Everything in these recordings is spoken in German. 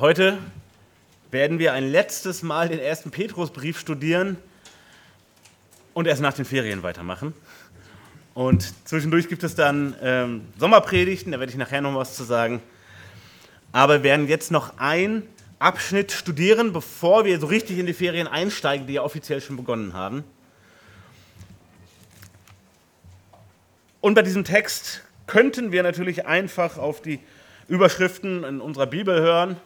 Heute werden wir ein letztes Mal den ersten Petrusbrief studieren und erst nach den Ferien weitermachen. Und zwischendurch gibt es dann ähm, Sommerpredigten, da werde ich nachher noch was zu sagen. Aber wir werden jetzt noch einen Abschnitt studieren, bevor wir so richtig in die Ferien einsteigen, die ja offiziell schon begonnen haben. Und bei diesem Text könnten wir natürlich einfach auf die Überschriften in unserer Bibel hören.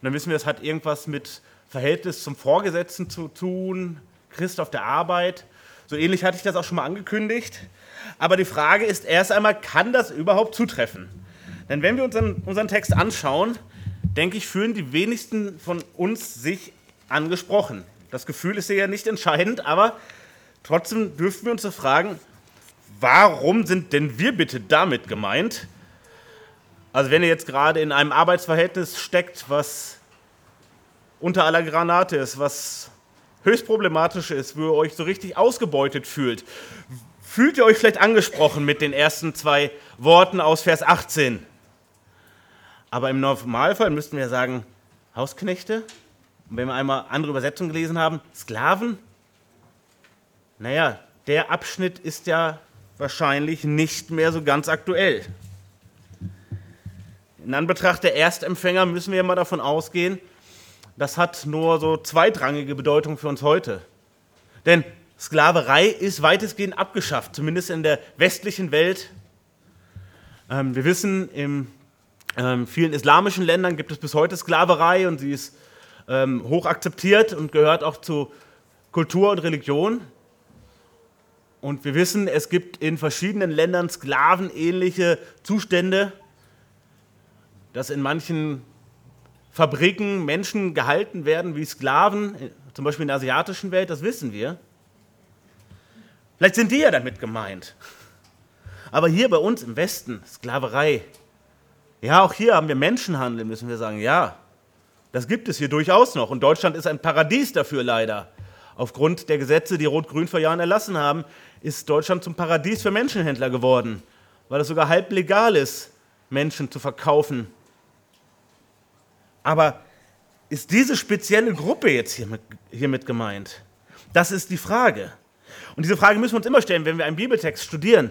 Und dann wissen wir, es hat irgendwas mit Verhältnis zum Vorgesetzten zu tun, Christ auf der Arbeit. So ähnlich hatte ich das auch schon mal angekündigt. Aber die Frage ist erst einmal, kann das überhaupt zutreffen? Denn wenn wir unseren, unseren Text anschauen, denke ich, fühlen die wenigsten von uns sich angesprochen. Das Gefühl ist ja nicht entscheidend, aber trotzdem dürfen wir uns so fragen, warum sind denn wir bitte damit gemeint? Also wenn ihr jetzt gerade in einem Arbeitsverhältnis steckt, was unter aller Granate ist, was höchst problematisch ist, wo ihr euch so richtig ausgebeutet fühlt, fühlt ihr euch vielleicht angesprochen mit den ersten zwei Worten aus Vers 18. Aber im Normalfall müssten wir sagen, Hausknechte. Und wenn wir einmal andere Übersetzungen gelesen haben, Sklaven. Naja, der Abschnitt ist ja wahrscheinlich nicht mehr so ganz aktuell. In Anbetracht der Erstempfänger müssen wir mal davon ausgehen, das hat nur so zweitrangige Bedeutung für uns heute. Denn Sklaverei ist weitestgehend abgeschafft, zumindest in der westlichen Welt. Ähm, wir wissen, in ähm, vielen islamischen Ländern gibt es bis heute Sklaverei und sie ist ähm, hoch akzeptiert und gehört auch zu Kultur und Religion. Und wir wissen, es gibt in verschiedenen Ländern sklavenähnliche Zustände, dass in manchen Fabriken Menschen gehalten werden wie Sklaven, zum Beispiel in der asiatischen Welt, das wissen wir. Vielleicht sind die ja damit gemeint. Aber hier bei uns im Westen, Sklaverei. Ja, auch hier haben wir Menschenhandel, müssen wir sagen. Ja, das gibt es hier durchaus noch. Und Deutschland ist ein Paradies dafür leider. Aufgrund der Gesetze, die Rot-Grün vor Jahren erlassen haben, ist Deutschland zum Paradies für Menschenhändler geworden, weil es sogar halb legal ist, Menschen zu verkaufen. Aber ist diese spezielle Gruppe jetzt hiermit, hiermit gemeint? Das ist die Frage. Und diese Frage müssen wir uns immer stellen, wenn wir einen Bibeltext studieren.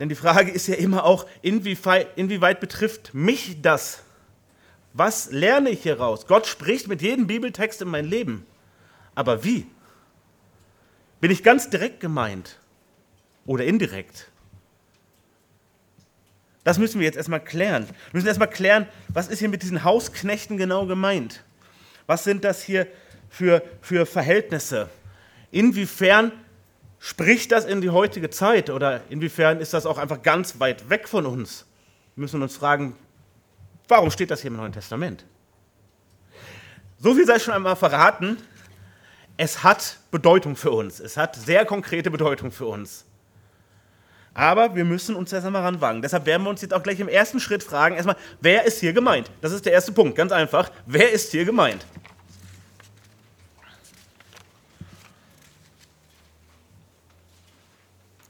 Denn die Frage ist ja immer auch, inwieweit, inwieweit betrifft mich das? Was lerne ich hier raus? Gott spricht mit jedem Bibeltext in mein Leben. Aber wie? Bin ich ganz direkt gemeint oder indirekt? Das müssen wir jetzt erstmal klären. Wir müssen erstmal klären, was ist hier mit diesen Hausknechten genau gemeint? Was sind das hier für, für Verhältnisse? Inwiefern spricht das in die heutige Zeit oder inwiefern ist das auch einfach ganz weit weg von uns? Wir müssen uns fragen, warum steht das hier im Neuen Testament? So viel sei schon einmal verraten es hat Bedeutung für uns. Es hat sehr konkrete Bedeutung für uns. Aber wir müssen uns erst einmal ranwagen. Deshalb werden wir uns jetzt auch gleich im ersten Schritt fragen, erstmal, wer ist hier gemeint? Das ist der erste Punkt, ganz einfach. Wer ist hier gemeint?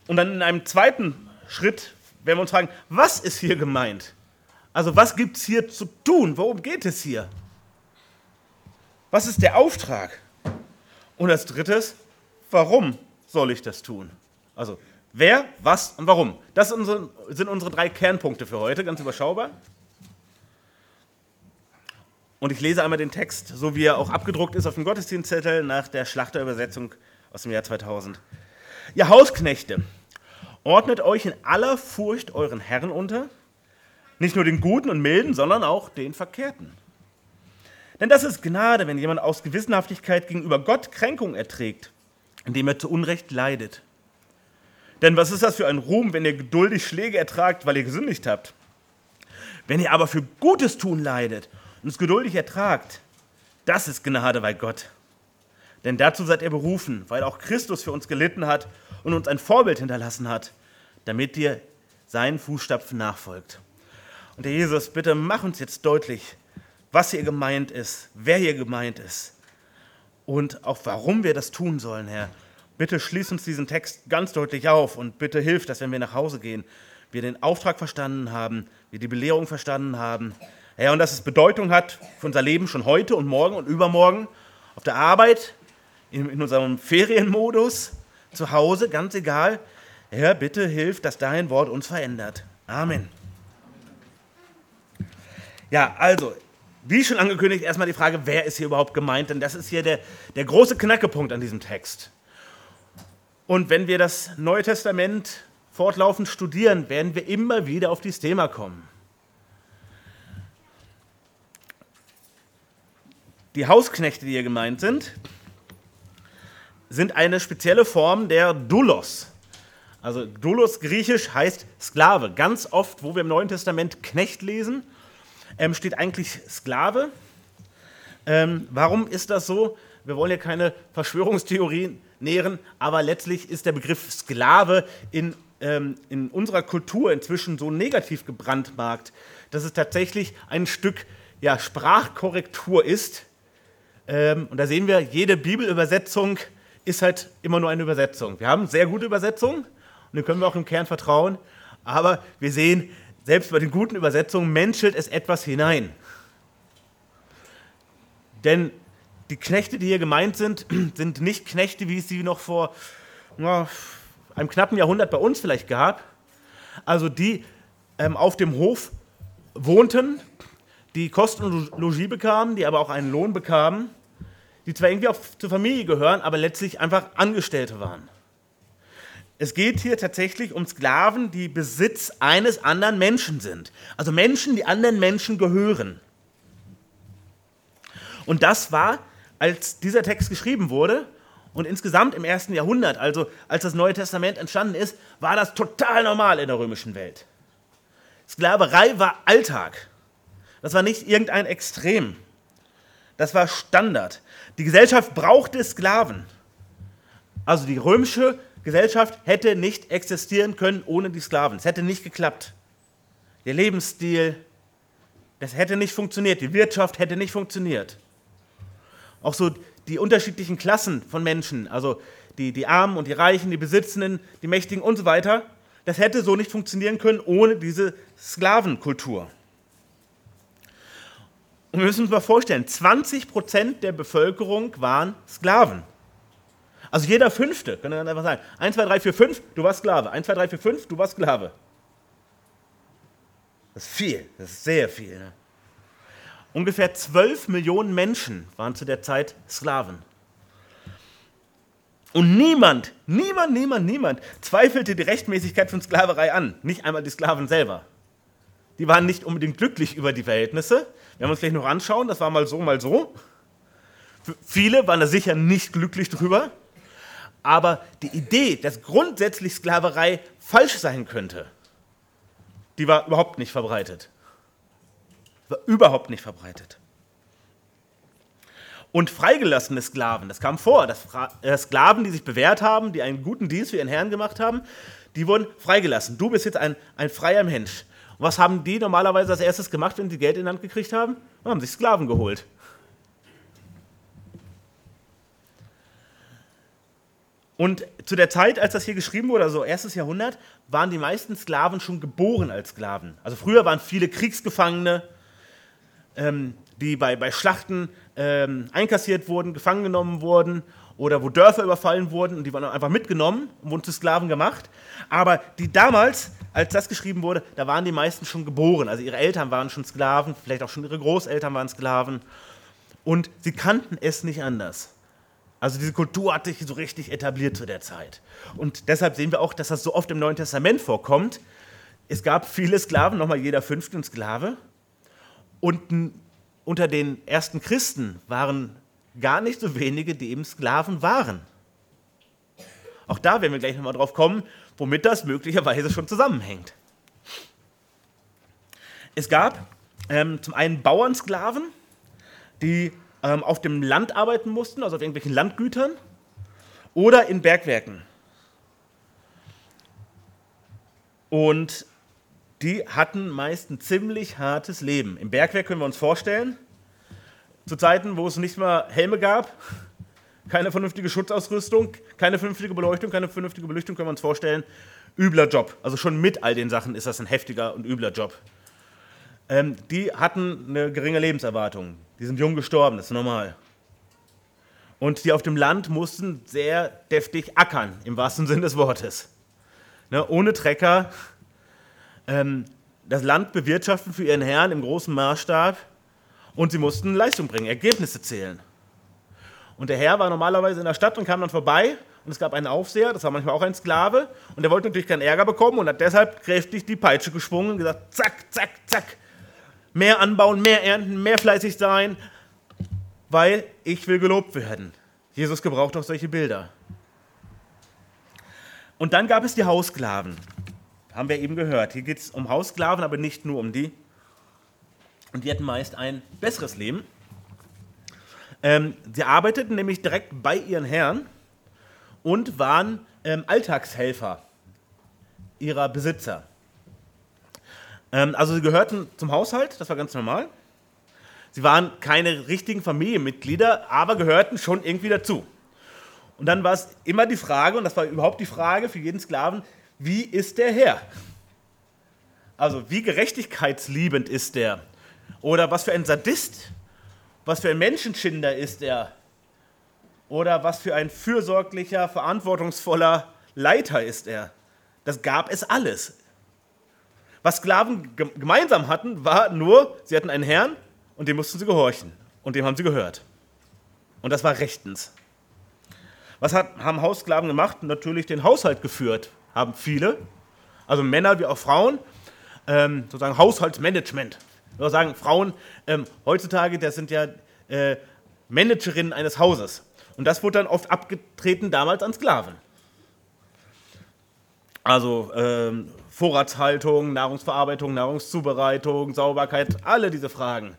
Und dann in einem zweiten Schritt werden wir uns fragen, was ist hier gemeint? Also was gibt es hier zu tun? Worum geht es hier? Was ist der Auftrag? Und als drittes, warum soll ich das tun? Also wer, was und warum. Das sind unsere, drei Kernpunkte für heute, ganz überschaubar. Und ich lese einmal den Text, so wie er auch abgedruckt ist auf dem Gottesdienstzettel nach der Schlachterübersetzung aus dem Jahr 2000. Ihr Hausknechte, ordnet euch in aller Furcht euren Herren unter, nicht nur den Guten und Milden, sondern auch den Verkehrten. Denn das ist Gnade, wenn jemand aus Gewissenhaftigkeit gegenüber Gott Kränkung erträgt, indem er zu Unrecht leidet. Denn was ist das für ein Ruhm, wenn ihr geduldig Schläge ertragt, weil ihr gesündigt habt? Wenn ihr aber für Gutes tun leidet und es geduldig ertragt, das ist Gnade bei Gott. Denn dazu seid ihr berufen, weil auch Christus für uns gelitten hat und uns ein Vorbild hinterlassen hat, damit ihr seinen Fußstapfen nachfolgt. Und Herr Jesus, bitte mach uns jetzt deutlich, was hier gemeint ist, wer hier gemeint ist und auch warum wir das tun sollen, Herr. Bitte schließ uns diesen Text ganz deutlich auf und bitte hilf, dass wenn wir nach Hause gehen, wir den Auftrag verstanden haben, wir die Belehrung verstanden haben, Ja, und dass es Bedeutung hat für unser Leben schon heute und morgen und übermorgen, auf der Arbeit, in, in unserem Ferienmodus, zu Hause, ganz egal. Herr, bitte hilf, dass dein Wort uns verändert. Amen. Ja, also, wie schon angekündigt, erstmal die Frage, wer ist hier überhaupt gemeint? Denn das ist hier der, der große Knackepunkt an diesem Text. Und wenn wir das Neue Testament fortlaufend studieren, werden wir immer wieder auf dieses Thema kommen. Die Hausknechte, die hier gemeint sind, sind eine spezielle Form der Doulos. Also Doulos griechisch heißt Sklave. Ganz oft, wo wir im Neuen Testament Knecht lesen, ähm, steht eigentlich Sklave. Ähm, warum ist das so? Wir wollen ja keine Verschwörungstheorien nähren, aber letztlich ist der Begriff Sklave in, ähm, in unserer Kultur inzwischen so negativ gebrandmarkt, dass es tatsächlich ein Stück ja, Sprachkorrektur ist. Ähm, und da sehen wir, jede Bibelübersetzung ist halt immer nur eine Übersetzung. Wir haben sehr gute Übersetzungen und denen können wir auch im Kern vertrauen, aber wir sehen, selbst bei den guten Übersetzungen menschelt es etwas hinein. Denn die Knechte, die hier gemeint sind, sind nicht Knechte, wie es sie noch vor ja, einem knappen Jahrhundert bei uns vielleicht gab. Also die ähm, auf dem Hof wohnten, die Kosten und Logis bekamen, die aber auch einen Lohn bekamen, die zwar irgendwie auch zur Familie gehören, aber letztlich einfach Angestellte waren. Es geht hier tatsächlich um Sklaven, die Besitz eines anderen Menschen sind. Also Menschen, die anderen Menschen gehören. Und das war als dieser Text geschrieben wurde und insgesamt im ersten Jahrhundert, also als das Neue Testament entstanden ist, war das total normal in der römischen Welt. Sklaverei war Alltag. Das war nicht irgendein Extrem. Das war Standard. Die Gesellschaft brauchte Sklaven. Also die römische Gesellschaft hätte nicht existieren können ohne die Sklaven. Es hätte nicht geklappt. Der Lebensstil, das hätte nicht funktioniert. Die Wirtschaft hätte nicht funktioniert auch so die unterschiedlichen Klassen von Menschen, also die, die Armen und die Reichen, die Besitzenden, die Mächtigen und so weiter, das hätte so nicht funktionieren können ohne diese Sklavenkultur. Und wir müssen uns mal vorstellen, 20 Prozent der Bevölkerung waren Sklaven. Also jeder Fünfte, kann man einfach sagen, 1, 2, 3, 4, 5, du warst Sklave. 1, 2, 3, 4, 5, du warst Sklave. Das ist viel, das ist sehr viel. Ne? Ungefähr 12 Millionen Menschen waren zu der Zeit Sklaven. Und niemand, niemand, niemand, niemand zweifelte die Rechtmäßigkeit von Sklaverei an. Nicht einmal die Sklaven selber. Die waren nicht unbedingt glücklich über die Verhältnisse. Wir haben uns gleich noch anschauen, das war mal so, mal so. Viele waren da sicher nicht glücklich drüber. Aber die Idee, dass grundsätzlich Sklaverei falsch sein könnte, die war überhaupt nicht verbreitet überhaupt nicht verbreitet. Und freigelassene Sklaven, das kam vor, dass äh, Sklaven, die sich bewährt haben, die einen guten Dienst für ihren Herrn gemacht haben, die wurden freigelassen. Du bist jetzt ein, ein freier Mensch. Und was haben die normalerweise als erstes gemacht, wenn sie Geld in die Hand gekriegt haben? Und haben sich Sklaven geholt. Und zu der Zeit, als das hier geschrieben wurde, also erstes Jahrhundert, waren die meisten Sklaven schon geboren als Sklaven. Also früher waren viele Kriegsgefangene, ähm, die bei, bei Schlachten ähm, einkassiert wurden, gefangen genommen wurden oder wo Dörfer überfallen wurden und die waren einfach mitgenommen und wurden zu Sklaven gemacht. Aber die damals, als das geschrieben wurde, da waren die meisten schon geboren. Also ihre Eltern waren schon Sklaven, vielleicht auch schon ihre Großeltern waren Sklaven. Und sie kannten es nicht anders. Also diese Kultur hat sich so richtig etabliert zu der Zeit. Und deshalb sehen wir auch, dass das so oft im Neuen Testament vorkommt. Es gab viele Sklaven, nochmal jeder fünfte Sklave. Und unter den ersten Christen waren gar nicht so wenige, die eben Sklaven waren. Auch da werden wir gleich nochmal drauf kommen, womit das möglicherweise schon zusammenhängt. Es gab ähm, zum einen Bauernsklaven, die ähm, auf dem Land arbeiten mussten, also auf irgendwelchen Landgütern oder in Bergwerken. Und die hatten meist ein ziemlich hartes Leben. Im Bergwerk können wir uns vorstellen, zu Zeiten, wo es nicht mal Helme gab, keine vernünftige Schutzausrüstung, keine vernünftige Beleuchtung, keine vernünftige Beleuchtung, können wir uns vorstellen, übler Job. Also schon mit all den Sachen ist das ein heftiger und übler Job. ähm, die hatten eine geringe Lebenserwartung. Die sind jung gestorben, das ist normal. Und die auf dem Land mussten sehr deftig ackern, im wahrsten Sinne des Wortes. Ne, ohne Trecker ähm, das Land bewirtschaften für ihren Herrn im großen Maßstab und sie mussten Leistung bringen, Ergebnisse zählen. Und der Herr war normalerweise in der Stadt und kam dann vorbei und es gab einen Aufseher, das war manchmal auch ein Sklave und der wollte natürlich keinen Ärger bekommen und hat deshalb kräftig die Peitsche geschwungen und gesagt, zack, zack, zack, mehr anbauen, mehr ernten, mehr fleißig sein, weil ich will gelobt werden. Jesus gebraucht auch solche Bilder. Und dann gab es die Haussklaven. Haben wir eben gehört. Hier geht es um Haussklaven, aber nicht nur um die. Und die hatten meist ein besseres Leben. Ähm, sie arbeiteten nämlich direkt bei ihren Herren und waren ähm, Alltagshelfer ihrer Besitzer. Ähm, also sie gehörten zum Haushalt, das war ganz normal. Sie waren keine richtigen Familienmitglieder, aber gehörten schon irgendwie dazu. Und dann war es immer die Frage, und das war überhaupt die Frage für jeden Sklaven, wie ist der Herr? Also wie gerechtigkeitsliebend ist der? Oder was für ein Sadist, was für ein Menschenschinder ist er? Oder was für ein fürsorglicher, verantwortungsvoller Leiter ist er? Das gab es alles. Was Sklaven gemeinsam hatten, war nur, sie hatten einen Herrn und dem mussten sie gehorchen. Und dem haben sie gehört. Und das war rechtens. Was hat, haben Haussklaven gemacht? Natürlich den Haushalt geführt, haben viele. Also Männer wie auch Frauen. Ähm, sozusagen Haushaltsmanagement. Ich würde sagen, Frauen ähm, heutzutage, das sind ja äh, Managerinnen eines Hauses. Und das wurde dann oft abgetreten damals an Sklaven. Also ähm, Vorratshaltung, Nahrungsverarbeitung, Nahrungszubereitung, Sauberkeit, alle diese Fragen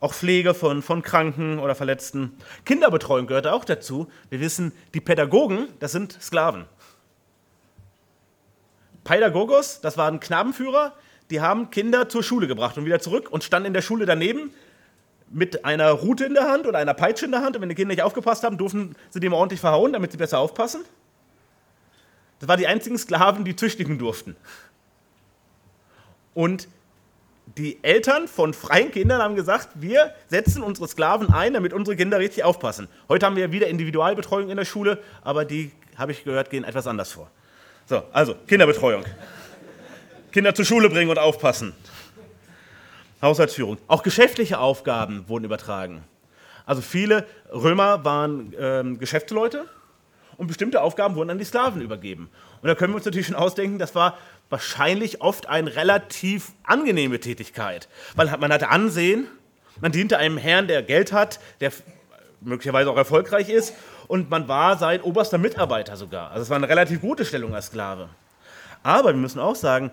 auch Pflege von, von Kranken oder Verletzten. Kinderbetreuung gehört auch dazu. Wir wissen, die Pädagogen, das sind Sklaven. Pädagogos, das waren Knabenführer, die haben Kinder zur Schule gebracht und wieder zurück und standen in der Schule daneben mit einer Rute in der Hand oder einer Peitsche in der Hand. Und wenn die Kinder nicht aufgepasst haben, durften sie dem ordentlich verhauen, damit sie besser aufpassen. Das waren die einzigen Sklaven, die züchtigen durften. Und die Eltern von freien Kindern haben gesagt, wir setzen unsere Sklaven ein, damit unsere Kinder richtig aufpassen. Heute haben wir wieder Individualbetreuung in der Schule, aber die, habe ich gehört, gehen etwas anders vor. So, also Kinderbetreuung. Kinder zur Schule bringen und aufpassen. Haushaltsführung. Auch geschäftliche Aufgaben wurden übertragen. Also viele Römer waren ähm, Geschäftsleute und bestimmte Aufgaben wurden an die Sklaven übergeben. Und da können wir uns natürlich schon ausdenken, das war wahrscheinlich oft eine relativ angenehme Tätigkeit, weil man hatte Ansehen, man diente einem Herrn, der Geld hat, der möglicherweise auch erfolgreich ist und man war sein oberster Mitarbeiter sogar. Also es war eine relativ gute Stellung als Sklave. Aber wir müssen auch sagen,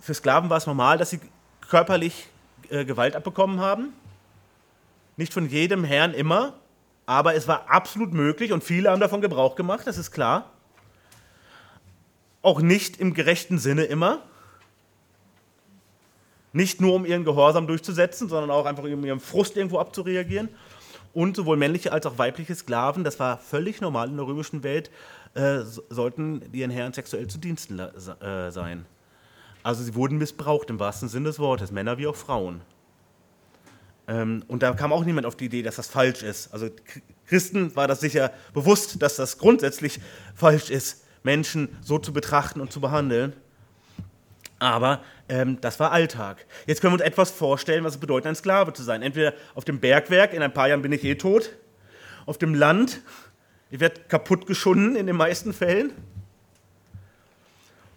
für Sklaven war es normal, dass sie körperlich äh, Gewalt abbekommen haben. Nicht von jedem Herrn immer, aber es war absolut möglich und viele haben davon Gebrauch gemacht, das ist klar. Auch nicht im gerechten Sinne immer. Nicht nur um ihren Gehorsam durchzusetzen, sondern auch einfach um ihren Frust irgendwo abzureagieren. Und sowohl männliche als auch weibliche Sklaven, das war völlig normal in der römischen Welt, äh, sollten ihren Herren sexuell zu Diensten äh, sein. Also sie wurden missbraucht im wahrsten Sinne des Wortes, Männer wie auch Frauen. Ähm, und da kam auch niemand auf die Idee, dass das falsch ist. Also Christen war das sicher bewusst, dass das grundsätzlich falsch ist. Menschen so zu betrachten und zu behandeln. Aber ähm, das war Alltag. Jetzt können wir uns etwas vorstellen, was es bedeutet, ein Sklave zu sein. Entweder auf dem Bergwerk, in ein paar Jahren bin ich eh tot, auf dem Land, ich werde kaputt geschunden in den meisten Fällen.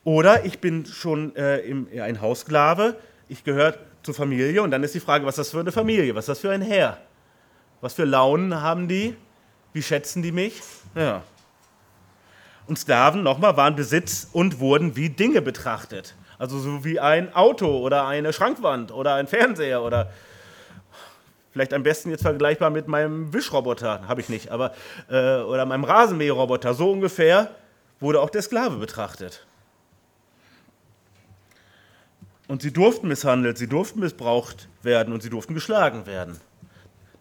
Oder ich bin schon äh, im, ja, ein Haussklave, ich gehöre zur Familie und dann ist die Frage, was ist das für eine Familie, was ist das für ein Herr? Was für Launen haben die? Wie schätzen die mich? Ja und Sklaven nochmal waren Besitz und wurden wie Dinge betrachtet. Also so wie ein Auto oder eine Schrankwand oder ein Fernseher oder vielleicht am besten jetzt vergleichbar mit meinem Wischroboter, habe ich nicht, aber äh, oder meinem Rasenmäherroboter. So ungefähr wurde auch der Sklave betrachtet. Und sie durften misshandelt, sie durften missbraucht werden und sie durften geschlagen werden.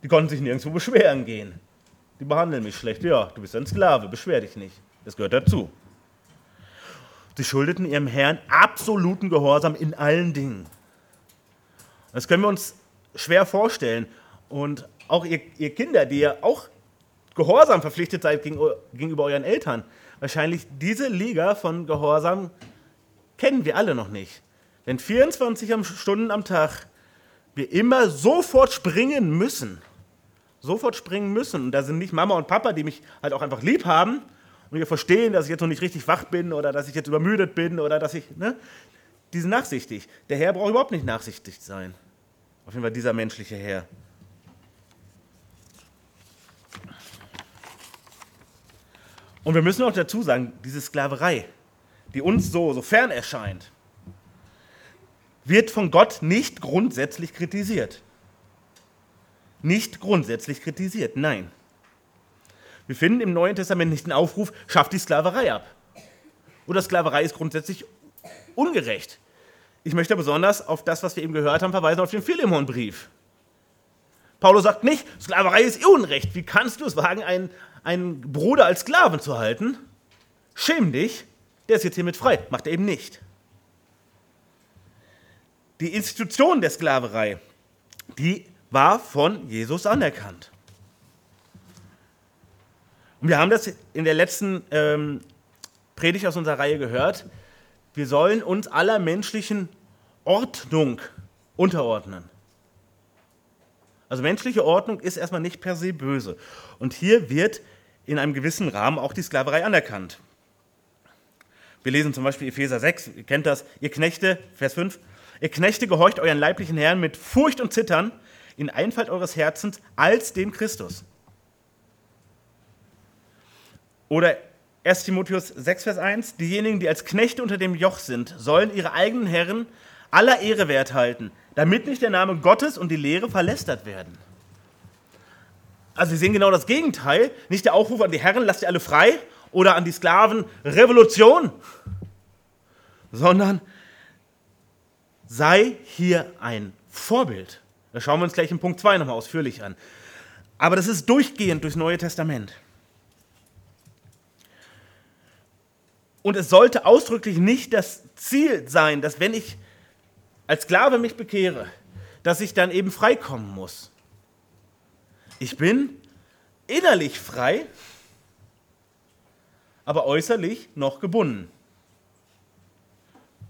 Die konnten sich nirgendwo beschweren gehen. Die behandeln mich schlecht. Ja, du bist ein Sklave, beschwer dich nicht. Das gehört dazu. Sie schuldeten ihrem Herrn absoluten Gehorsam in allen Dingen. Das können wir uns schwer vorstellen. Und auch ihr, ihr Kinder, die ja auch gehorsam verpflichtet seid gegenüber euren Eltern, wahrscheinlich diese Liga von Gehorsam kennen wir alle noch nicht. Wenn 24 Stunden am Tag wir immer sofort springen müssen, sofort springen müssen, und da sind nicht Mama und Papa, die mich halt auch einfach lieb haben und wir verstehen, dass ich jetzt noch nicht richtig wach bin oder dass ich jetzt übermüdet bin oder dass ich, ne, die sind nachsichtig. Der Herr braucht überhaupt nicht nachsichtig sein. Auf jeden Fall dieser menschliche Herr. Und wir müssen auch dazu sagen, diese Sklaverei, die uns so, so fern erscheint, wird von Gott nicht grundsätzlich kritisiert. Nicht grundsätzlich kritisiert, nein. Wir finden im Neuen Testament nicht den Aufruf, schafft die Sklaverei ab. Oder Sklaverei ist grundsätzlich ungerecht. Ich möchte besonders auf das, was wir eben gehört haben, verweisen, auf den Philemonbrief. Paulus sagt nicht, Sklaverei ist Unrecht. Wie kannst du es wagen, einen, einen Bruder als Sklaven zu halten? Schäm dich, der ist jetzt hiermit frei. Macht er eben nicht. Die Institution der Sklaverei, die war von Jesus anerkannt. Und wir haben das in der letzten ähm, Predigt aus unserer Reihe gehört wir sollen uns aller menschlichen Ordnung unterordnen. Also menschliche Ordnung ist erstmal nicht per se böse. Und hier wird in einem gewissen Rahmen auch die Sklaverei anerkannt. Wir lesen zum Beispiel Epheser 6, ihr kennt das, ihr Knechte, Vers 5, ihr Knechte gehorcht euren leiblichen Herren mit Furcht und Zittern in Einfalt eures Herzens als dem Christus. Oder 1 Timotheus 6, Vers 1, diejenigen, die als Knechte unter dem Joch sind, sollen ihre eigenen Herren aller Ehre wert halten, damit nicht der Name Gottes und die Lehre verlästert werden. Also Sie sehen genau das Gegenteil, nicht der Aufruf an die Herren, lasst ihr alle frei, oder an die Sklaven, Revolution, sondern sei hier ein Vorbild. Das schauen wir uns gleich in Punkt 2 nochmal ausführlich an. Aber das ist durchgehend durchs Neue Testament. Und es sollte ausdrücklich nicht das Ziel sein, dass wenn ich als Sklave mich bekehre, dass ich dann eben freikommen muss. Ich bin innerlich frei, aber äußerlich noch gebunden.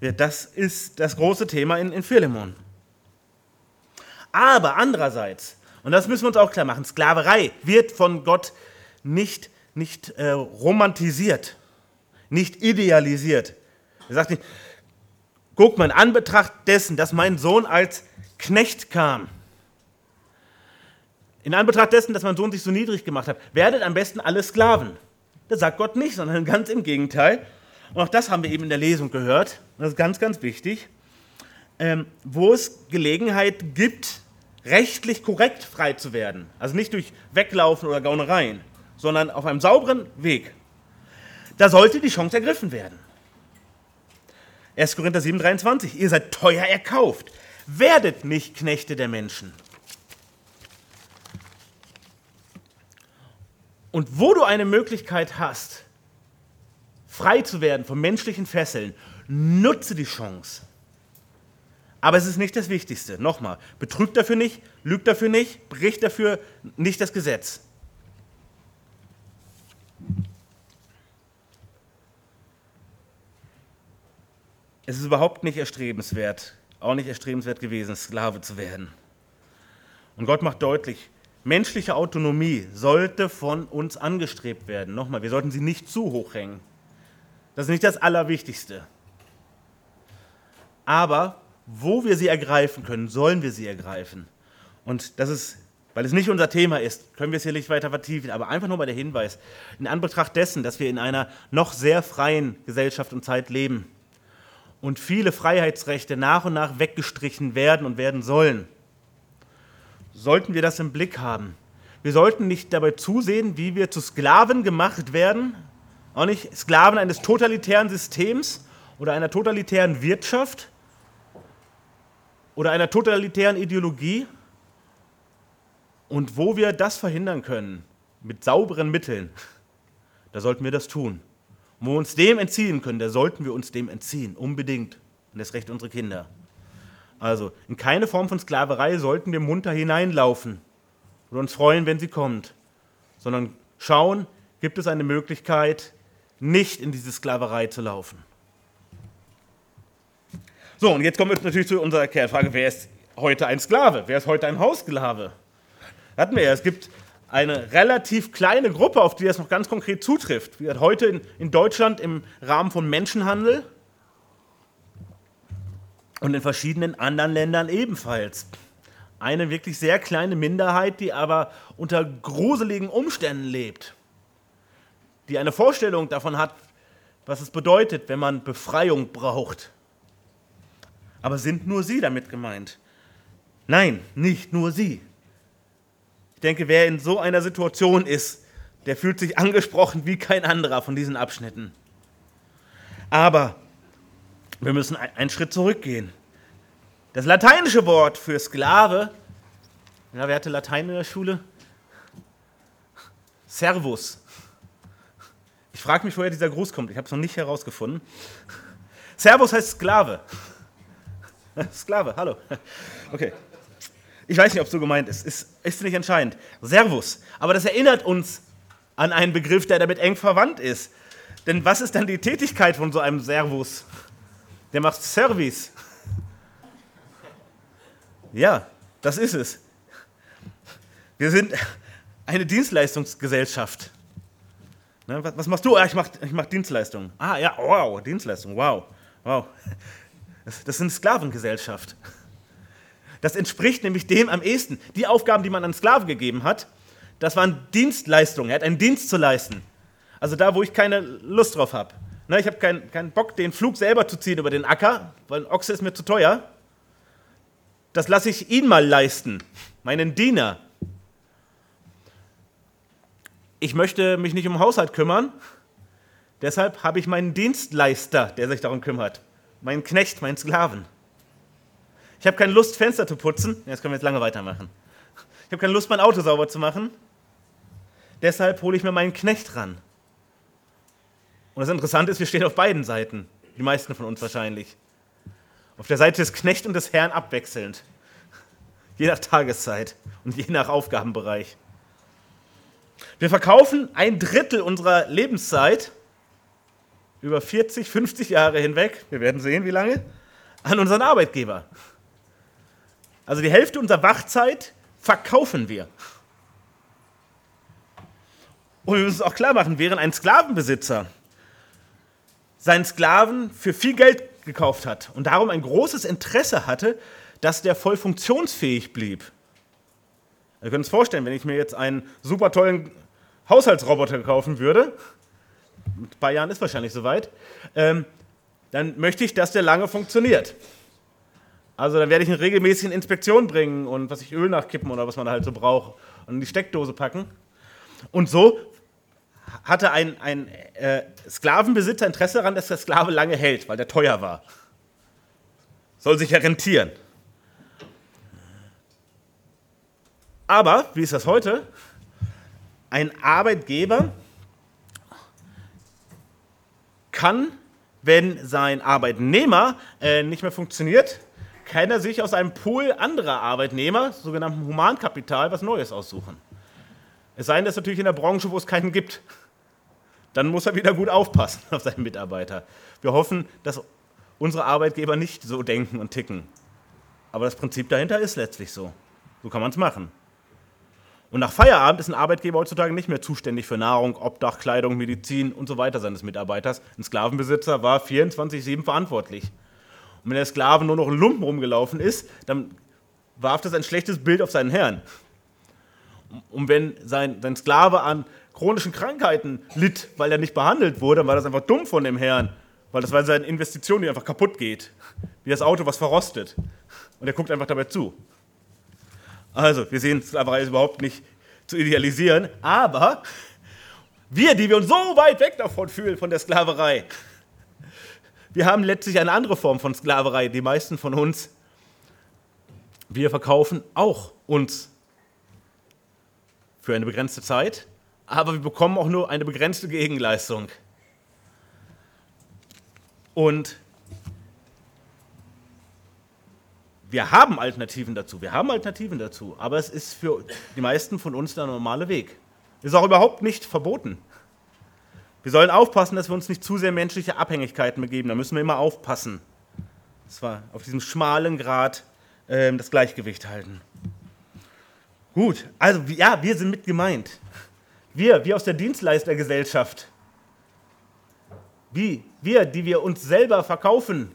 Ja, das ist das große Thema in, in Philemon. Aber andererseits, und das müssen wir uns auch klar machen, Sklaverei wird von Gott nicht, nicht äh, romantisiert nicht idealisiert. Er sagt nicht, guck mal, in Anbetracht dessen, dass mein Sohn als Knecht kam, in Anbetracht dessen, dass mein Sohn sich so niedrig gemacht hat, werdet am besten alle Sklaven. Das sagt Gott nicht, sondern ganz im Gegenteil. Und auch das haben wir eben in der Lesung gehört. Das ist ganz, ganz wichtig. Ähm, wo es Gelegenheit gibt, rechtlich korrekt frei zu werden. Also nicht durch Weglaufen oder Gaunereien, sondern auf einem sauberen Weg. Da sollte die Chance ergriffen werden. 1. Korinther 7, 23. Ihr seid teuer erkauft. Werdet nicht Knechte der Menschen. Und wo du eine Möglichkeit hast, frei zu werden von menschlichen Fesseln, nutze die Chance. Aber es ist nicht das Wichtigste. Nochmal, betrügt dafür nicht, lügt dafür nicht, bricht dafür nicht das Gesetz. Es ist überhaupt nicht erstrebenswert, auch nicht erstrebenswert gewesen, Sklave zu werden. Und Gott macht deutlich, menschliche Autonomie sollte von uns angestrebt werden. Nochmal, wir sollten sie nicht zu hoch hängen. Das ist nicht das Allerwichtigste. Aber wo wir sie ergreifen können, sollen wir sie ergreifen. Und das ist, weil es nicht unser Thema ist, können wir es hier nicht weiter vertiefen, aber einfach nur mal der Hinweis, in Anbetracht dessen, dass wir in einer noch sehr freien Gesellschaft und Zeit leben, und viele Freiheitsrechte nach und nach weggestrichen werden und werden sollen, sollten wir das im Blick haben. Wir sollten nicht dabei zusehen, wie wir zu Sklaven gemacht werden, auch nicht Sklaven eines totalitären Systems oder einer totalitären Wirtschaft oder einer totalitären Ideologie. Und wo wir das verhindern können, mit sauberen Mitteln, da sollten wir das tun wo wir uns dem entziehen können, da sollten wir uns dem entziehen, unbedingt. Und das Recht unserer Kinder. Also in keine Form von Sklaverei sollten wir munter hineinlaufen und uns freuen, wenn sie kommt, sondern schauen, gibt es eine Möglichkeit, nicht in diese Sklaverei zu laufen. So, und jetzt kommen wir natürlich zu unserer Kernfrage, wer ist heute ein Sklave? Wer ist heute ein Haussklave? Hatten wir ja, es gibt eine relativ kleine Gruppe, auf die das noch ganz konkret zutrifft. Wie heute in, in Deutschland im Rahmen von Menschenhandel und in verschiedenen anderen Ländern ebenfalls. Eine wirklich sehr kleine Minderheit, die aber unter gruseligen Umständen lebt, die eine Vorstellung davon hat, was es bedeutet, wenn man Befreiung braucht. Aber sind nur sie damit gemeint? Nein, nicht nur sie. Ich denke, wer in so einer Situation ist, der fühlt sich angesprochen wie kein anderer von diesen Abschnitten. Aber wir müssen einen Schritt zurückgehen. Das lateinische Wort für Sklave, ja, wer hatte Latein in der Schule? Servus. Ich frage mich, woher dieser Gruß kommt. Ich habe es noch nicht herausgefunden. Servus heißt Sklave. Sklave, hallo. Okay. Ich weiß nicht, ob es so gemeint ist. ist. Ist nicht entscheidend. Servus. Aber das erinnert uns an einen Begriff, der damit eng verwandt ist. Denn was ist dann die Tätigkeit von so einem Servus? Der macht Service. Ja, das ist es. Wir sind eine Dienstleistungsgesellschaft. Ne, was, machst du? Ah, ich mache ich mach Dienstleistungen. Ah ja, wow, Dienstleistung, wow, wow. Das, das ist eine Sklavengesellschaft. Das entspricht nämlich dem am ehesten. Die Aufgaben, die man an Sklaven gegeben hat, das waren Dienstleistungen. Er hat einen Dienst zu leisten. Also da, wo ich keine Lust drauf habe. Ne, ich habe keinen kein Bock, den Flug selber zu ziehen über den Acker, weil ein Ochse ist mir zu teuer. Das lasse ich ihn mal leisten, meinen Diener. Ich möchte mich nicht um Haushalt kümmern, deshalb habe ich meinen Dienstleister, der sich darum kümmert mein Knecht, mein Sklaven. Ich habe keine Lust, Fenster zu putzen. Jetzt können wir jetzt lange weitermachen. Ich habe keine Lust, mein Auto sauber zu machen. Deshalb hole ich mir meinen Knecht ran. Und das Interessante ist, wir stehen auf beiden Seiten. Die meisten von uns wahrscheinlich. Auf der Seite des Knecht und des Herrn abwechselnd. Je nach Tageszeit und je nach Aufgabenbereich. Wir verkaufen ein Drittel unserer Lebenszeit über 40, 50 Jahre hinweg, wir werden sehen, wie lange, an unseren Arbeitgeber. Also die Hälfte unserer Wachzeit verkaufen wir. Und wir müssen es auch klar machen, während ein Sklavenbesitzer seinen Sklaven für viel Geld gekauft hat und darum ein großes Interesse hatte, dass der voll funktionsfähig blieb. Ihr könnt es vorstellen, wenn ich mir jetzt einen super tollen Haushaltsroboter kaufen würde, ein paar Jahren ist wahrscheinlich soweit, ähm, dann möchte ich, dass der lange funktioniert. Also dann werde ich eine regelmäßige Inspektion bringen und was ich Öl nachkippen oder was man halt so braucht und in die Steckdose packen. Und so hatte ein, ein äh, Sklavenbesitzer Interesse daran, dass der Sklave lange hält, weil der teuer war. Soll sich ja rentieren. Aber, wie ist das heute? Ein Arbeitgeber kann, wenn sein Arbeitnehmer äh, nicht mehr funktioniert, kann er sich aus einem Pool anderer Arbeitnehmer, sogenannten Humankapital, was Neues aussuchen. Es sei denn, das ist natürlich in der Branche, wo es keinen gibt. Dann muss er wieder gut aufpassen auf seinen Mitarbeiter. Wir hoffen, dass unsere Arbeitgeber nicht so denken und ticken. Aber das Prinzip dahinter ist letztlich so. So kann man es machen. Und nach Feierabend ist ein Arbeitgeber heutzutage nicht mehr zuständig für Nahrung, Obdach, Kleidung, Medizin und so weiter seines Mitarbeiters. Ein Sklavenbesitzer war 24-7 verantwortlich. Und wenn der Sklave nur noch in Lumpen rumgelaufen ist, dann warf das ein schlechtes Bild auf seinen Herrn. Und wenn sein, sein Sklave an chronischen Krankheiten litt, weil er nicht behandelt wurde, dann war das einfach dumm von dem Herrn. Weil das war seine Investition, die einfach kaputt geht. Wie das Auto, was verrostet. Und er guckt einfach dabei zu. Also, wir sehen, Sklaverei ist überhaupt nicht zu idealisieren, aber wir, die wir uns so weit weg davon fühlen, von der Sklaverei, wir haben letztlich eine andere Form von Sklaverei, die meisten von uns. Wir verkaufen auch uns für eine begrenzte Zeit, aber wir bekommen auch nur eine begrenzte Gegenleistung. Und wir haben Alternativen dazu, wir haben Alternativen dazu, aber es ist für die meisten von uns der normale Weg. Ist auch überhaupt nicht verboten. Wir sollen aufpassen, dass wir uns nicht zu sehr menschliche Abhängigkeiten begeben. Da müssen wir immer aufpassen. Das war auf diesem schmalen Grad äh, das Gleichgewicht halten. Gut, also ja, wir sind mit gemeint. Wir, wir aus der Dienstleistergesellschaft. Wie? Wir, die wir uns selber verkaufen,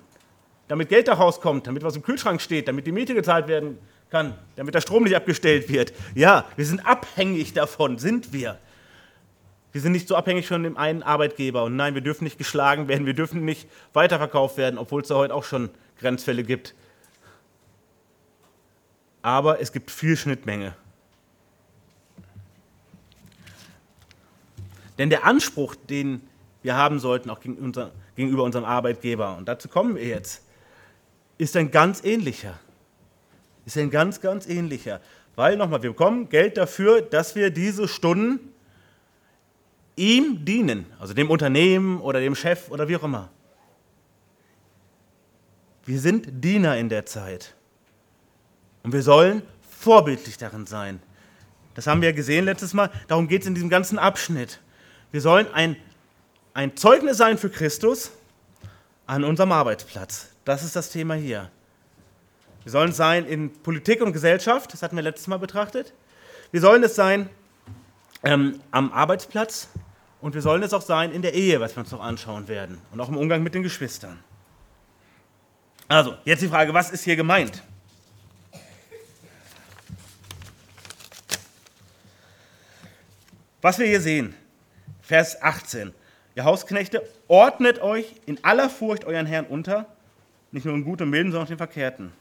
damit Geld Hause kommt, damit was im Kühlschrank steht, damit die Miete gezahlt werden kann, damit der Strom nicht abgestellt wird. Ja, wir sind abhängig davon, sind wir. Wir sind nicht so abhängig von dem einen Arbeitgeber. Und nein, wir dürfen nicht geschlagen werden, wir dürfen nicht weiterverkauft werden, obwohl es da heute auch schon Grenzfälle gibt. Aber es gibt viel Schnittmenge. Denn der Anspruch, den wir haben sollten, auch gegenüber unserem Arbeitgeber, und dazu kommen wir jetzt, ist ein ganz ähnlicher. Ist ein ganz, ganz ähnlicher. Weil nochmal, wir bekommen Geld dafür, dass wir diese Stunden ihm dienen, also dem Unternehmen oder dem Chef oder wie auch immer. Wir sind Diener in der Zeit. Und wir sollen vorbildlich darin sein. Das haben wir gesehen letztes Mal. Darum geht es in diesem ganzen Abschnitt. Wir sollen ein, ein Zeugnis sein für Christus an unserem Arbeitsplatz. Das ist das Thema hier. Wir sollen es sein in Politik und Gesellschaft, das hatten wir letztes Mal betrachtet. Wir sollen es sein ähm, am Arbeitsplatz und wir sollen es auch sein in der Ehe, was wir uns noch anschauen werden und auch im Umgang mit den Geschwistern. Also, jetzt die Frage, was ist hier gemeint? Was wir hier sehen, Vers 18. Ihr Hausknechte, ordnet euch in aller Furcht euren Herrn unter, nicht nur in gutem und milden, sondern auch den Verkehrten.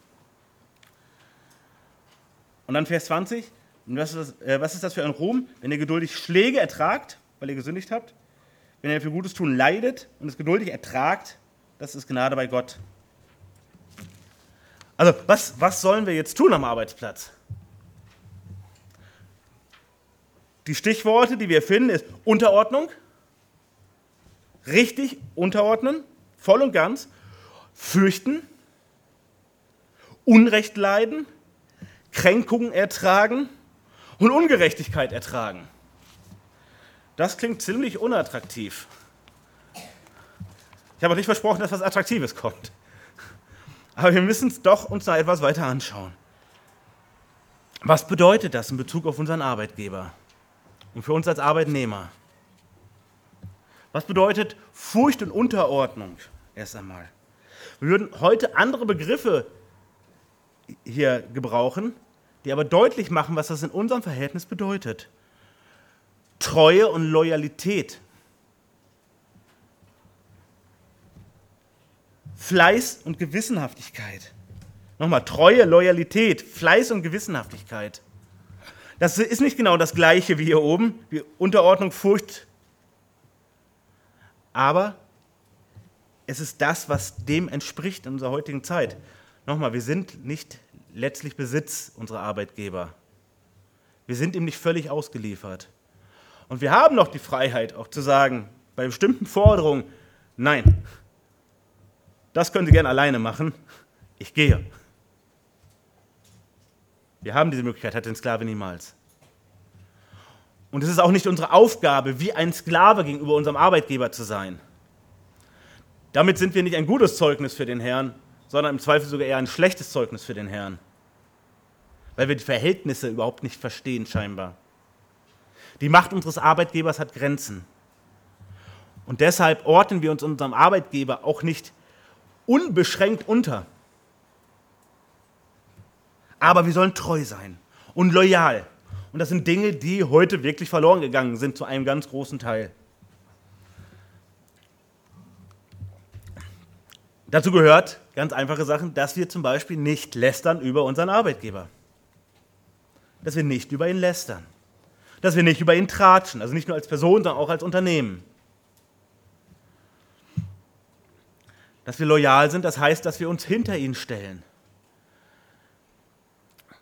Und dann Vers 20. Was ist, das, äh, was ist das für ein Ruhm, wenn ihr geduldig Schläge ertragt, weil ihr gesündigt habt? Wenn ihr für Gutes tun leidet und es geduldig ertragt, das ist Gnade bei Gott. Also, was, was sollen wir jetzt tun am Arbeitsplatz? Die Stichworte, die wir finden, ist Unterordnung, richtig unterordnen, voll und ganz, fürchten, Unrecht leiden, Kränkungen ertragen und Ungerechtigkeit ertragen. Das klingt ziemlich unattraktiv. Ich habe auch nicht versprochen, dass was Attraktives kommt. Aber wir müssen es doch uns da etwas weiter anschauen. Was bedeutet das in Bezug auf unseren Arbeitgeber? und für uns als Arbeitnehmer. Was bedeutet Furcht und Unterordnung erst einmal? Wir würden heute andere Begriffe hier gebrauchen, die aber deutlich machen, was das in unserem Verhältnis bedeutet. Treue und Loyalität. Fleiß und Gewissenhaftigkeit. Nochmal, Treue, Loyalität, Fleiß und Gewissenhaftigkeit. Das ist nicht genau das gleiche wie hier oben, wie Unterordnung, Furcht. Aber es ist das, was dem entspricht in unserer heutigen Zeit. Nochmal, wir sind nicht letztlich Besitz unserer Arbeitgeber. Wir sind ihm nicht völlig ausgeliefert. Und wir haben noch die Freiheit, auch zu sagen, bei bestimmten Forderungen, nein, das können Sie gerne alleine machen, ich gehe. Wir haben diese Möglichkeit, hat ein Sklave niemals. Und es ist auch nicht unsere Aufgabe, wie ein Sklave gegenüber unserem Arbeitgeber zu sein. Damit sind wir nicht ein gutes Zeugnis für den Herrn, sondern im Zweifel sogar eher ein schlechtes Zeugnis für den Herrn. Weil wir die Verhältnisse überhaupt nicht verstehen, scheinbar. Die Macht unseres Arbeitgebers hat Grenzen. Und deshalb ordnen wir uns unserem Arbeitgeber auch nicht unbeschränkt unter. Aber wir sollen treu sein und loyal. Und das sind Dinge, die heute wirklich verloren gegangen sind zu einem ganz großen Teil. Dazu gehört ganz einfache Sachen, dass wir zum Beispiel nicht lästern über unseren Arbeitgeber. Dass wir nicht über ihn lästern. Dass wir nicht über ihn tratschen, also nicht nur als Person, sondern auch als Unternehmen. Dass wir loyal sind, das heißt, dass wir uns hinter ihn stellen.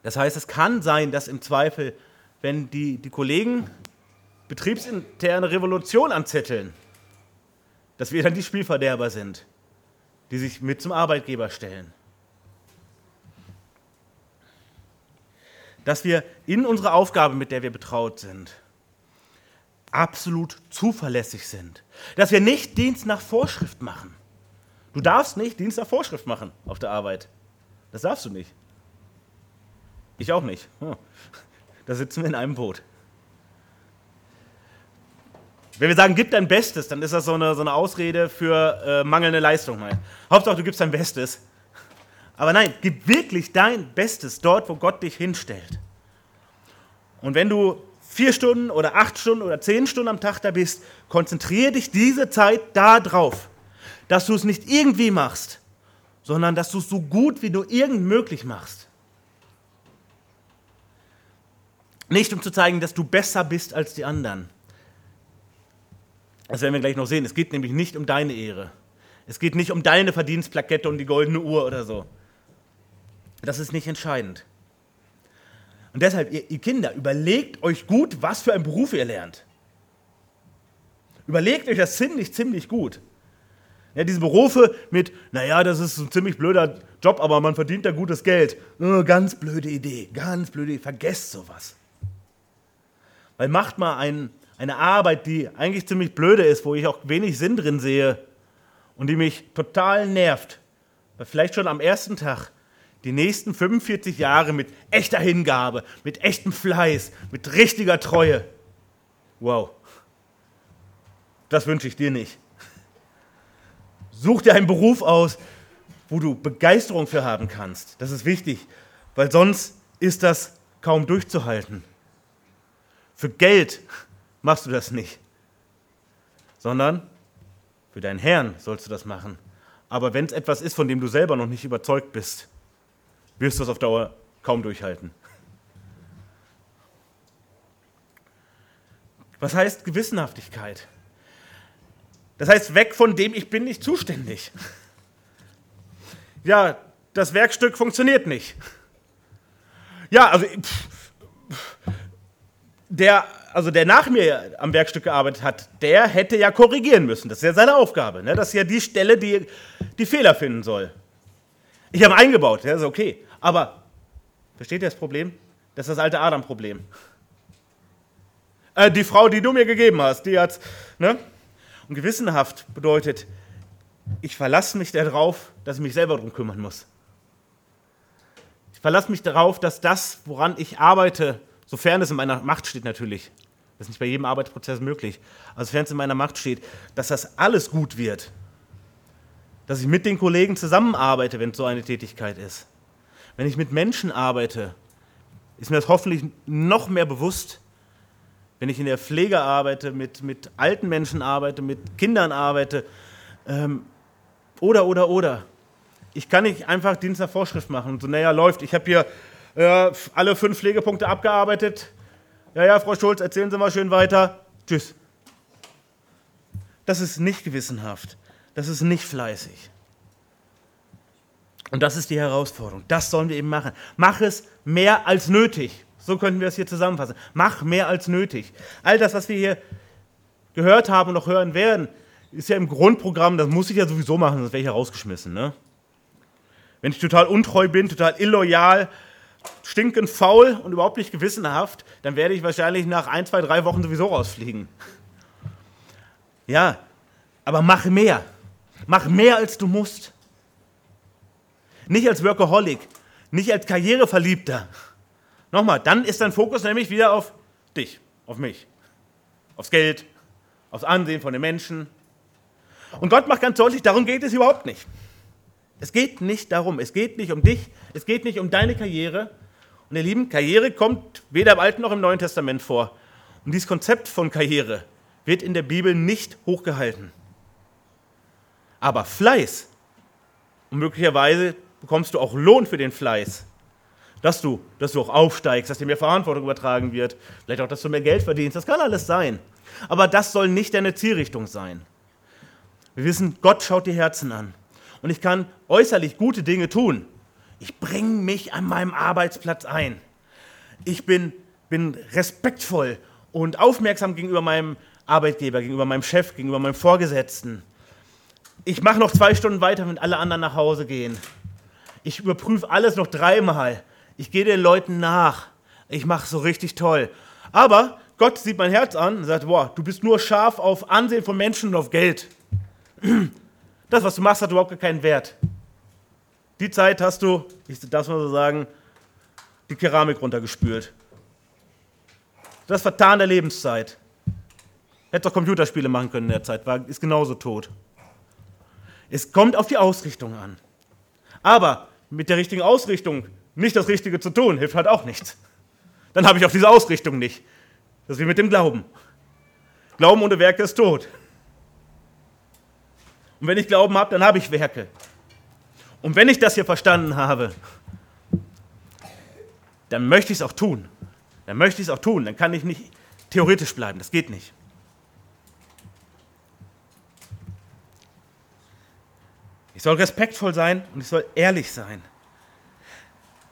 Das heißt, es kann sein, dass im Zweifel, wenn die, die Kollegen betriebsinterne Revolution anzetteln, dass wir dann die Spielverderber sind, die sich mit zum Arbeitgeber stellen. Dass wir in unserer Aufgabe, mit der wir betraut sind, absolut zuverlässig sind. Dass wir nicht Dienst nach Vorschrift machen. Du darfst nicht Dienst nach Vorschrift machen auf der Arbeit. Das darfst du nicht. Ich auch nicht. Hm. Da sitzen wir in einem Boot. Wenn wir sagen, gib dein Bestes, dann ist das so eine, so eine Ausrede für äh, mangelnde Leistung. Hauptsache, du gibst dein Bestes. Aber nein, gib wirklich dein Bestes dort, wo Gott dich hinstellt. Und wenn du vier Stunden oder acht Stunden oder zehn Stunden am Tag da bist, konzentriere dich diese Zeit darauf, dass du es nicht irgendwie machst, sondern dass du es so gut wie du irgend möglich machst. Nicht um zu zeigen, dass du besser bist als die anderen. Das werden wir gleich noch sehen. Es geht nämlich nicht um deine Ehre. Es geht nicht um deine Verdienstplakette und die goldene Uhr oder so. Das ist nicht entscheidend. Und deshalb, ihr, ihr Kinder, überlegt euch gut, was für einen Beruf ihr lernt. Überlegt euch das ziemlich, ziemlich gut. Ja, diese Berufe mit, naja, das ist ein ziemlich blöder Job, aber man verdient da gutes Geld. Oh, ganz blöde Idee, ganz blöde Idee. Vergesst sowas. Weil macht mal ein, eine Arbeit, die eigentlich ziemlich blöde ist, wo ich auch wenig Sinn drin sehe und die mich total nervt. Weil vielleicht schon am ersten Tag die nächsten 45 Jahre mit echter Hingabe, mit echtem Fleiß, mit richtiger Treue. Wow. Das wünsche ich dir nicht. Such dir einen Beruf aus, wo du Begeisterung für haben kannst. Das ist wichtig, weil sonst ist das kaum durchzuhalten. Für Geld machst du das nicht, sondern für deinen Herrn sollst du das machen. Aber wenn es etwas ist, von dem du selber noch nicht überzeugt bist, wirst du es auf Dauer kaum durchhalten. Was heißt Gewissenhaftigkeit? Das heißt, weg von dem, ich bin nicht zuständig. Ja, das Werkstück funktioniert nicht. Ja, also pff, der, also der nach mir am Werkstück gearbeitet hat, der hätte ja korrigieren müssen. Das ist ja seine Aufgabe. Ne? Das ist ja die Stelle, die die Fehler finden soll. Ich habe eingebaut, ja, ist okay. Aber, versteht ihr das Problem? Das ist das alte Adam-Problem. Äh, die Frau, die du mir gegeben hast, die hat, ne? Und gewissenhaft bedeutet, ich verlasse mich darauf, dass ich mich selber darum kümmern muss. Ich verlasse mich darauf, dass das, woran ich arbeite, sofern es in meiner Macht steht natürlich, das ist nicht bei jedem Arbeitsprozess möglich, aber sofern es in meiner Macht steht, dass das alles gut wird. Dass ich mit den Kollegen zusammenarbeite, wenn es so eine Tätigkeit ist. Wenn ich mit Menschen arbeite, ist mir das hoffentlich noch mehr bewusst, wenn ich in der Pflege arbeite, mit, mit alten Menschen arbeite, mit Kindern arbeite, ähm, oder, oder, oder. Ich kann nicht einfach Dienst nach Vorschrift machen und so, naja, läuft. Ich habe hier äh, alle fünf Pflegepunkte abgearbeitet. Ja, ja, Frau Schulz, erzählen Sie mal schön weiter. Tschüss. Das ist nicht gewissenhaft. Das ist nicht fleißig. Und das ist die Herausforderung. Das sollen wir eben machen. Mach es mehr als nötig. So könnten wir es hier zusammenfassen. Mach mehr als nötig. All das, was wir hier gehört haben und noch hören werden, ist ja im Grundprogramm, das muss ich ja sowieso machen, sonst wäre ich ja rausgeschmissen. Ne? Wenn ich total untreu bin, total illoyal, stinkend faul und überhaupt nicht gewissenhaft, dann werde ich wahrscheinlich nach ein, zwei, drei Wochen sowieso rausfliegen. Ja, aber mach mehr. Mach mehr, als du musst. Nicht als Workaholic, nicht als Karriereverliebter. Nochmal, dann ist dein Fokus nämlich wieder auf dich, auf mich, aufs Geld, aufs Ansehen von den Menschen. Und Gott macht ganz deutlich, darum geht es überhaupt nicht. Es geht nicht darum, es geht nicht um dich, es geht nicht um deine Karriere. Und ihr Lieben, Karriere kommt weder im Alten noch im Neuen Testament vor. Und dieses Konzept von Karriere wird in der Bibel nicht hochgehalten. Aber Fleiß und möglicherweise bekommst du auch Lohn für den Fleiß. Dass du, dass du auch aufsteigst, dass dir mehr Verantwortung übertragen wird, vielleicht auch, dass du mehr Geld verdienst, das kann alles sein. Aber das soll nicht deine Zielrichtung sein. Wir wissen, Gott schaut die Herzen an. Und ich kann äußerlich gute Dinge tun. Ich bringe mich an meinem Arbeitsplatz ein. Ich bin, bin respektvoll und aufmerksam gegenüber meinem Arbeitgeber, gegenüber meinem Chef, gegenüber meinem Vorgesetzten. Ich mache noch zwei Stunden weiter, wenn alle anderen nach Hause gehen. Ich überprüfe alles noch dreimal. Ich gehe den Leuten nach. ich mache so richtig toll. Aber Gott sieht mein Herz an und sagt, boah, du bist nur scharf auf Ansehen von Menschen und auf Geld. Das, was du machst, hat überhaupt keinen Wert. Die Zeit hast du, ich darf mal so sagen, die Keramik runtergespült. Das ist vertane Lebenszeit. Hätte doch Computerspiele machen können in der Zeit, war, ist genauso tot. Es kommt auf die Ausrichtung an. Aber mit der richtigen Ausrichtung nicht das Richtige zu tun, hilft halt auch nichts. Dann habe ich auch diese Ausrichtung nicht. Das ist wie mit dem Glauben. Glauben ohne Werke ist tot. Und wenn ich Glauben habe, dann habe ich Werke. Und wenn ich das hier verstanden habe, dann möchte ich es auch tun. Dann möchte ich es auch tun. Dann kann ich nicht theoretisch bleiben. Das geht nicht. Ich soll respektvoll sein und ich soll ehrlich sein.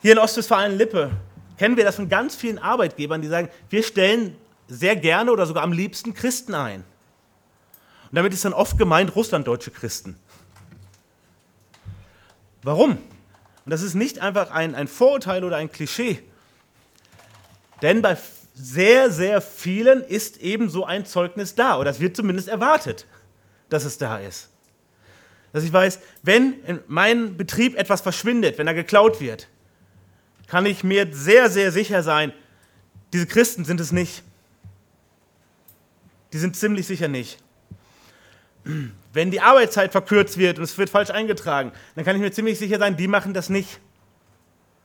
Hier in Ostwestfalen-Lippe kennen wir das von ganz vielen Arbeitgebern, die sagen, wir stellen sehr gerne oder sogar am liebsten Christen ein. Und damit ist dann oft gemeint russlanddeutsche Christen. Warum? Und das ist nicht einfach ein, ein Vorurteil oder ein Klischee. Denn bei sehr, sehr vielen ist eben so ein Zeugnis da. Oder es wird zumindest erwartet, dass es da ist. Dass ich weiß, wenn in meinem Betrieb etwas verschwindet, wenn er geklaut wird, kann ich mir sehr, sehr sicher sein, diese Christen sind es nicht. Die sind ziemlich sicher nicht. Wenn die Arbeitszeit verkürzt wird und es wird falsch eingetragen, dann kann ich mir ziemlich sicher sein, die machen das nicht.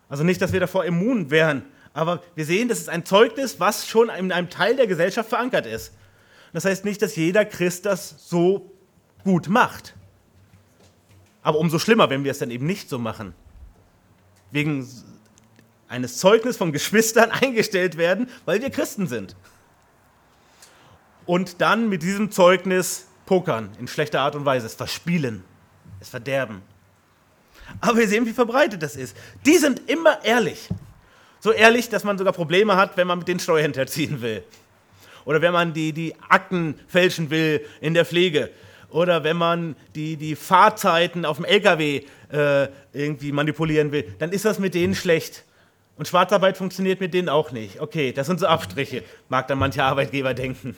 Also nicht, dass wir davor immun wären, aber wir sehen, das ist ein Zeugnis, was schon in einem Teil der Gesellschaft verankert ist. Das heißt nicht, dass jeder Christ das so gut macht. Aber umso schlimmer, wenn wir es dann eben nicht so machen. Wegen eines Zeugnisses von Geschwistern eingestellt werden, weil wir Christen sind. Und dann mit diesem Zeugnis pokern in schlechter Art und Weise, es verspielen, es verderben. Aber wir sehen, wie verbreitet das ist. Die sind immer ehrlich. So ehrlich, dass man sogar Probleme hat, wenn man mit den Steuern hinterziehen will. Oder wenn man die, die Akten fälschen will in der Pflege. Oder wenn man die, die Fahrzeiten auf dem LKW äh, irgendwie manipulieren will, dann ist das mit denen schlecht. Und Schwarzarbeit funktioniert mit denen auch nicht. Okay, das sind so Abstriche, mag dann manche Arbeitgeber denken.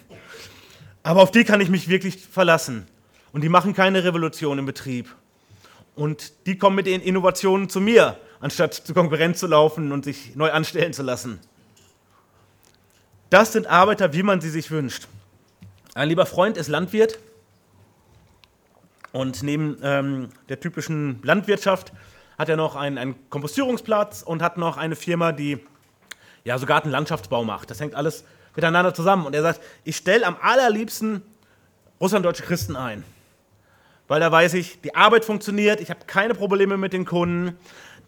Aber auf die kann ich mich wirklich verlassen. Und die machen keine Revolution im Betrieb. Und die kommen mit den Innovationen zu mir, anstatt zur Konkurrenz zu laufen und sich neu anstellen zu lassen. Das sind Arbeiter, wie man sie sich wünscht. Ein lieber Freund ist Landwirt und neben ähm, der typischen Landwirtschaft hat er noch einen, einen Kompostierungsplatz und hat noch eine Firma, die ja so Gartenlandschaftsbau macht. Das hängt alles miteinander zusammen. Und er sagt, ich stelle am allerliebsten russlanddeutsche Christen ein. Weil da weiß ich, die Arbeit funktioniert, ich habe keine Probleme mit den Kunden,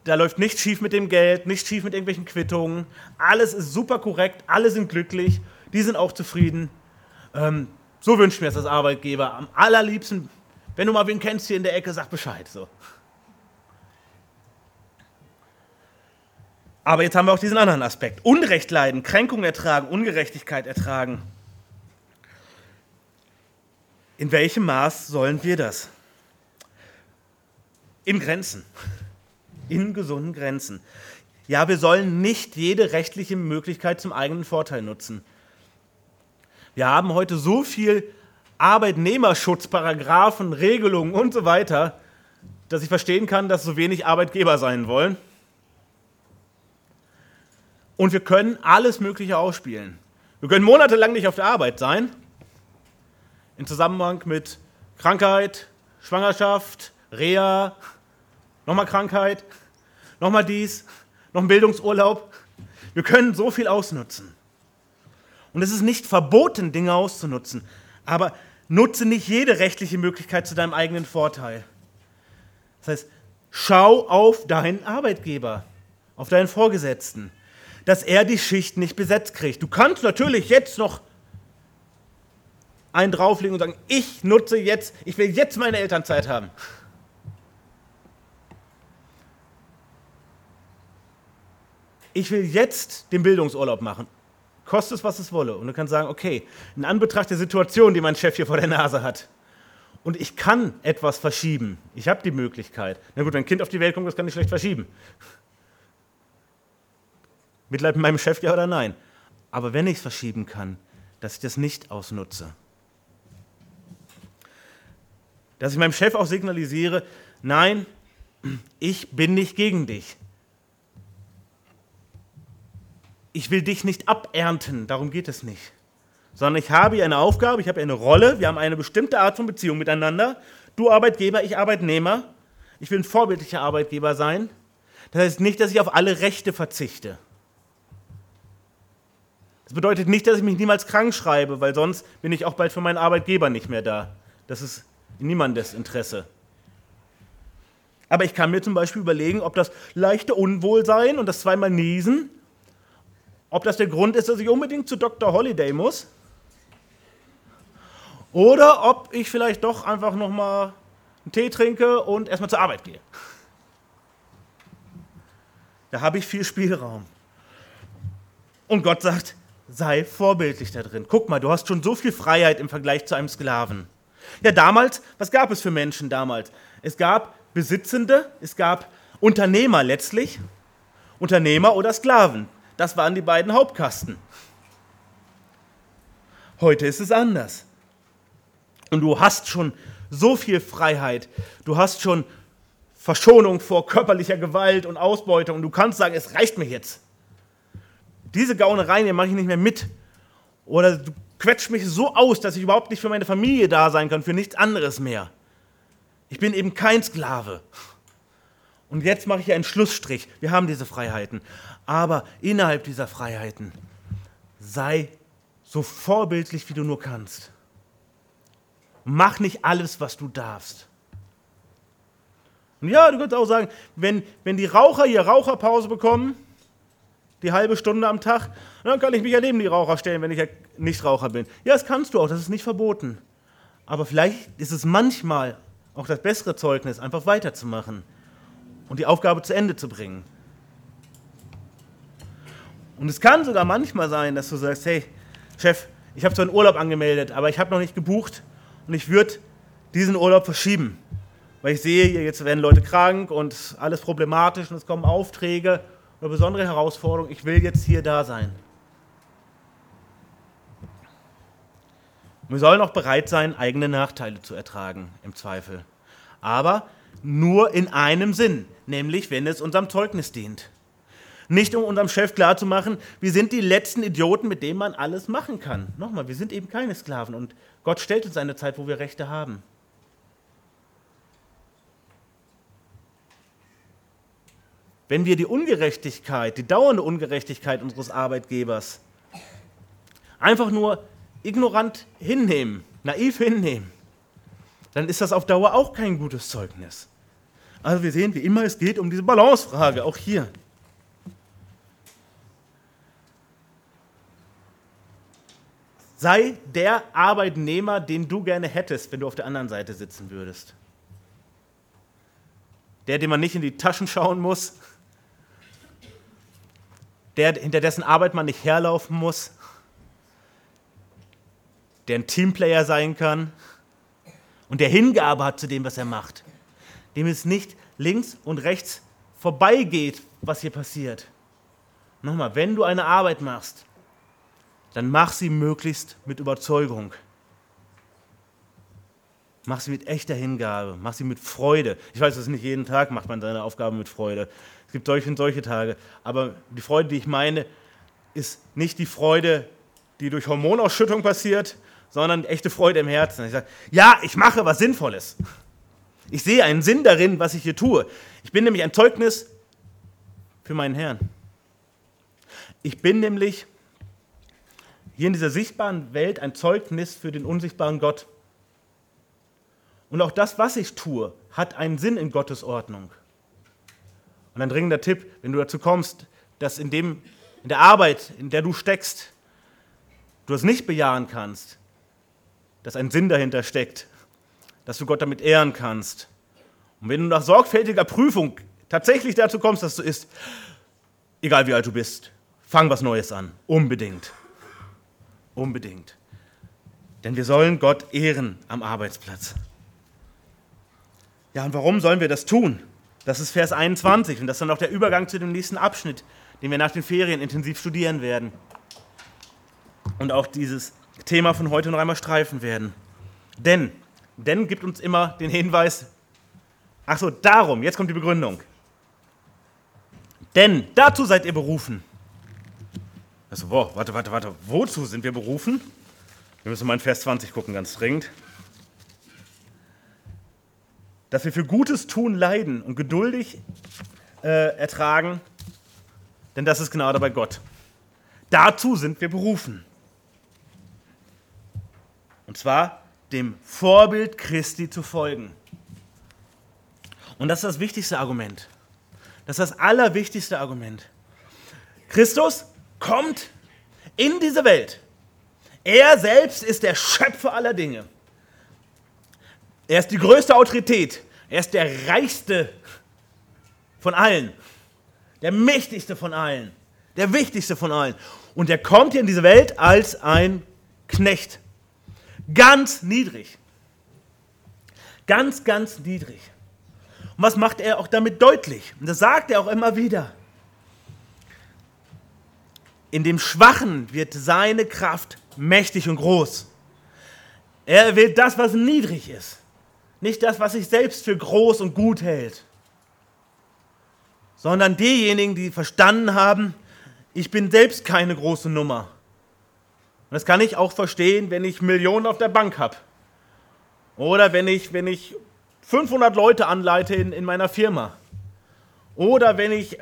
da läuft nichts schief mit dem Geld, nichts schief mit irgendwelchen Quittungen, alles ist super korrekt, alle sind glücklich, die sind auch zufrieden. Ähm, so wünscht mir das als Arbeitgeber. Am allerliebsten, wenn du mal wen kennst hier in der Ecke, sag Bescheid. So. Aber jetzt haben wir auch diesen anderen Aspekt. Unrecht leiden, Kränkung ertragen, Ungerechtigkeit ertragen. In welchem Maß sollen wir das? In Grenzen. In gesunden Grenzen. Ja, wir sollen nicht jede rechtliche Möglichkeit zum eigenen Vorteil nutzen. Wir haben heute so viel Arbeitnehmerschutzparagraphen, Regelungen und so weiter, dass ich verstehen kann, dass so wenig Arbeitgeber sein wollen. Und wir können alles Mögliche ausspielen. Wir können monatelang nicht auf der Arbeit sein, in Zusammenhang mit Krankheit, Schwangerschaft, Reha, nochmal Krankheit, nochmal dies, noch ein Bildungsurlaub. Wir können so viel ausnutzen. Und es ist nicht verboten, Dinge auszunutzen, aber nutze nicht jede rechtliche Möglichkeit zu deinem eigenen Vorteil. Das heißt, schau auf deinen Arbeitgeber, auf deinen Vorgesetzten dass er die Schicht nicht besetzt kriegt. Du kannst natürlich jetzt noch einen drauflegen und sagen, ich nutze jetzt, ich will jetzt meine Elternzeit haben. Ich will jetzt den Bildungsurlaub machen. Kostet es, was es wolle. Und du kannst sagen, okay, in Anbetracht der Situation, die mein Chef hier vor der Nase hat, und ich kann etwas verschieben. Ich habe die Möglichkeit. Na gut, wenn ein Kind auf die Welt kommt, das kann ich schlecht verschieben Mitleid mit meinem Chef, ja oder nein. Aber wenn ich es verschieben kann, dass ich das nicht ausnutze. Dass ich meinem Chef auch signalisiere, nein, ich bin nicht gegen dich. Ich will dich nicht abernten, darum geht es nicht. Sondern ich habe hier eine Aufgabe, ich habe eine Rolle, wir haben eine bestimmte Art von Beziehung miteinander. Du Arbeitgeber, ich Arbeitnehmer. Ich will ein vorbildlicher Arbeitgeber sein. Das heißt nicht, dass ich auf alle Rechte verzichte. Das bedeutet nicht, dass ich mich niemals krank schreibe, weil sonst bin ich auch bald für meinen Arbeitgeber nicht mehr da. Das ist in niemandes Interesse. Aber ich kann mir zum Beispiel überlegen, ob das leichte Unwohlsein und das zweimal Niesen, ob das der Grund ist, dass ich unbedingt zu Dr. Holiday muss. Oder ob ich vielleicht doch einfach nochmal einen Tee trinke und erstmal zur Arbeit gehe. Da habe ich viel Spielraum. Und Gott sagt, sei vorbildlich da drin. Guck mal, du hast schon so viel Freiheit im Vergleich zu einem Sklaven. Ja, damals, was gab es für Menschen damals? Es gab Besitzende, es gab Unternehmer letztlich, Unternehmer oder Sklaven. Das waren die beiden Hauptkasten. Heute ist es anders. Und du hast schon so viel Freiheit. Du hast schon Verschonung vor körperlicher Gewalt und Ausbeutung. Und du kannst sagen, es reicht mir jetzt. Diese Gaunereien hier mache ich nicht mehr mit. Oder du quetscht mich so aus, dass ich überhaupt nicht für meine Familie da sein kann, für nichts anderes mehr. Ich bin eben kein Sklave. Und jetzt mache ich einen Schlussstrich. Wir haben diese Freiheiten. Aber innerhalb dieser Freiheiten sei so vorbildlich, wie du nur kannst. Mach nicht alles, was du darfst. Und ja, du könntest auch sagen, wenn, wenn die Raucher hier Raucherpause bekommen, die halbe Stunde am Tag, dann kann ich mich ja neben die Raucher stellen, wenn ich ja nicht Raucher bin. Ja, das kannst du auch, das ist nicht verboten. Aber vielleicht ist es manchmal auch das bessere Zeugnis, einfach weiterzumachen und die Aufgabe zu Ende zu bringen. Und es kann sogar manchmal sein, dass du sagst, hey, Chef, ich habe zwar einen Urlaub angemeldet, aber ich habe noch nicht gebucht und ich würde diesen Urlaub verschieben. Weil ich sehe, jetzt werden Leute krank und alles problematisch und es kommen Aufträge oder besondere Herausforderungen. Ich will jetzt hier da sein. wir sollen auch bereit sein, eigene Nachteile zu ertragen, im Zweifel. Aber nur in einem Sinn, nämlich wenn es unserem Zeugnis dient. Nicht um unserem Chef klarzumachen, wir sind die letzten Idioten, mit denen man alles machen kann. Nochmal, wir sind eben keine Sklaven und Gott stellt uns eine Zeit, wo wir Rechte haben. Wenn wir die Ungerechtigkeit, die dauernde Ungerechtigkeit unseres Arbeitgebers einfach nur ignorant hinnehmen, naiv hinnehmen, dann ist das auf Dauer auch kein gutes Zeugnis. Also wir sehen, wie immer, es geht um diese Balancefrage, auch hier. Sei der Arbeitnehmer, den du gerne hättest, wenn du auf der anderen Seite sitzen würdest. Der, dem man nicht in die Taschen schauen muss. Der, hinter dessen Arbeit man nicht herlaufen muss. Der ein Teamplayer sein kann. Und der Hingabe hat zu dem, was er macht. Dem es nicht links und rechts vorbeigeht, was hier passiert. Nochmal, wenn du eine Arbeit machst, dann mach sie möglichst mit Überzeugung. Mach sie mit echter Hingabe, mach sie mit Freude. Ich weiß, dass nicht jeden Tag macht man seine Aufgabe mit Freude. Es gibt solche und solche Tage. Aber die Freude, die ich meine, ist nicht die Freude, die durch Hormonausschüttung passiert, sondern echte Freude im Herzen. Ich sage, ja, ich mache was Sinnvolles. Ich sehe einen Sinn darin, was ich hier tue. Ich bin nämlich ein Zeugnis für meinen Herrn. Ich bin nämlich hier in dieser sichtbaren Welt ein Zeugnis für den unsichtbaren Gott. Und auch das, was ich tue, hat einen Sinn in Gottes Ordnung. Und ein dringender Tipp, wenn du dazu kommst, dass in, dem, in der Arbeit, in der du steckst, du es nicht bejahen kannst, dass ein Sinn dahinter steckt, dass du Gott damit ehren kannst. Und wenn du nach sorgfältiger Prüfung tatsächlich dazu kommst, dass du isst, egal wie alt du bist, fang was Neues an, unbedingt. Unbedingt. Denn wir sollen Gott ehren am Arbeitsplatz. Ja, und warum sollen wir das tun? Das ist Vers 21 und das ist dann auch der Übergang zu dem nächsten Abschnitt, den wir nach den Ferien intensiv studieren werden. Und auch dieses Thema von heute noch einmal streifen werden. Denn, denn gibt uns immer den Hinweis, ach so, darum, jetzt kommt die Begründung. Denn dazu seid ihr berufen. Also, boah, warte, warte, warte, wozu sind wir berufen? Wir müssen mal in Vers 20 gucken, ganz dringend. Dass wir für Gutes tun leiden und geduldig äh, ertragen, denn das ist Gnade bei Gott. Dazu sind wir berufen. Und zwar dem Vorbild Christi zu folgen. Und das ist das wichtigste Argument. Das ist das allerwichtigste Argument. Christus kommt in diese Welt. Er selbst ist der Schöpfer aller Dinge. Er ist die größte Autorität. Er ist der reichste von allen. Der mächtigste von allen. Der wichtigste von allen. Und er kommt hier in diese Welt als ein Knecht. Ganz niedrig. Ganz, ganz niedrig. Und was macht er auch damit deutlich? Und das sagt er auch immer wieder. In dem Schwachen wird seine Kraft mächtig und groß. Er will das, was niedrig ist, nicht das, was sich selbst für groß und gut hält, sondern diejenigen, die verstanden haben, ich bin selbst keine große Nummer. Und das kann ich auch verstehen, wenn ich Millionen auf der Bank habe. Oder wenn ich, wenn ich 500 Leute anleite in, in meiner Firma. Oder wenn ich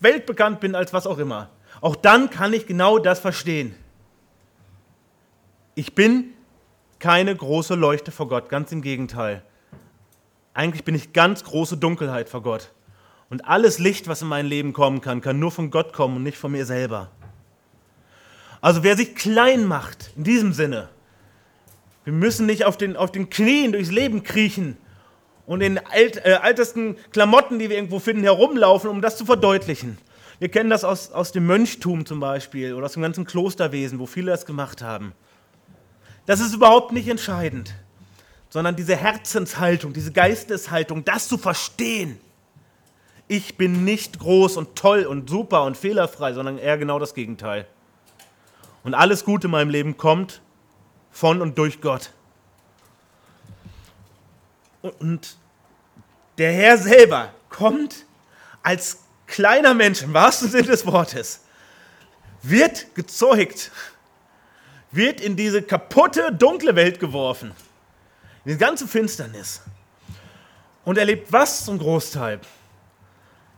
weltbekannt bin als was auch immer. Auch dann kann ich genau das verstehen. Ich bin keine große Leuchte vor Gott, ganz im Gegenteil. Eigentlich bin ich ganz große Dunkelheit vor Gott. Und alles Licht, was in mein Leben kommen kann, kann nur von Gott kommen und nicht von mir selber. Also wer sich klein macht, in diesem Sinne, wir müssen nicht auf den, auf den Knien durchs Leben kriechen und in alt, äh, altesten Klamotten, die wir irgendwo finden, herumlaufen, um das zu verdeutlichen. Wir kennen das aus, aus dem Mönchtum zum Beispiel oder aus dem ganzen Klosterwesen, wo viele das gemacht haben. Das ist überhaupt nicht entscheidend, sondern diese Herzenshaltung, diese Geisteshaltung, das zu verstehen. Ich bin nicht groß und toll und super und fehlerfrei, sondern eher genau das Gegenteil. Und alles Gute in meinem Leben kommt von und durch Gott. Und der Herr selber kommt als kleiner Mensch, im wahrsten Sinne des Wortes, wird gezeugt, wird in diese kaputte, dunkle Welt geworfen, in die ganze Finsternis. Und erlebt was zum Großteil?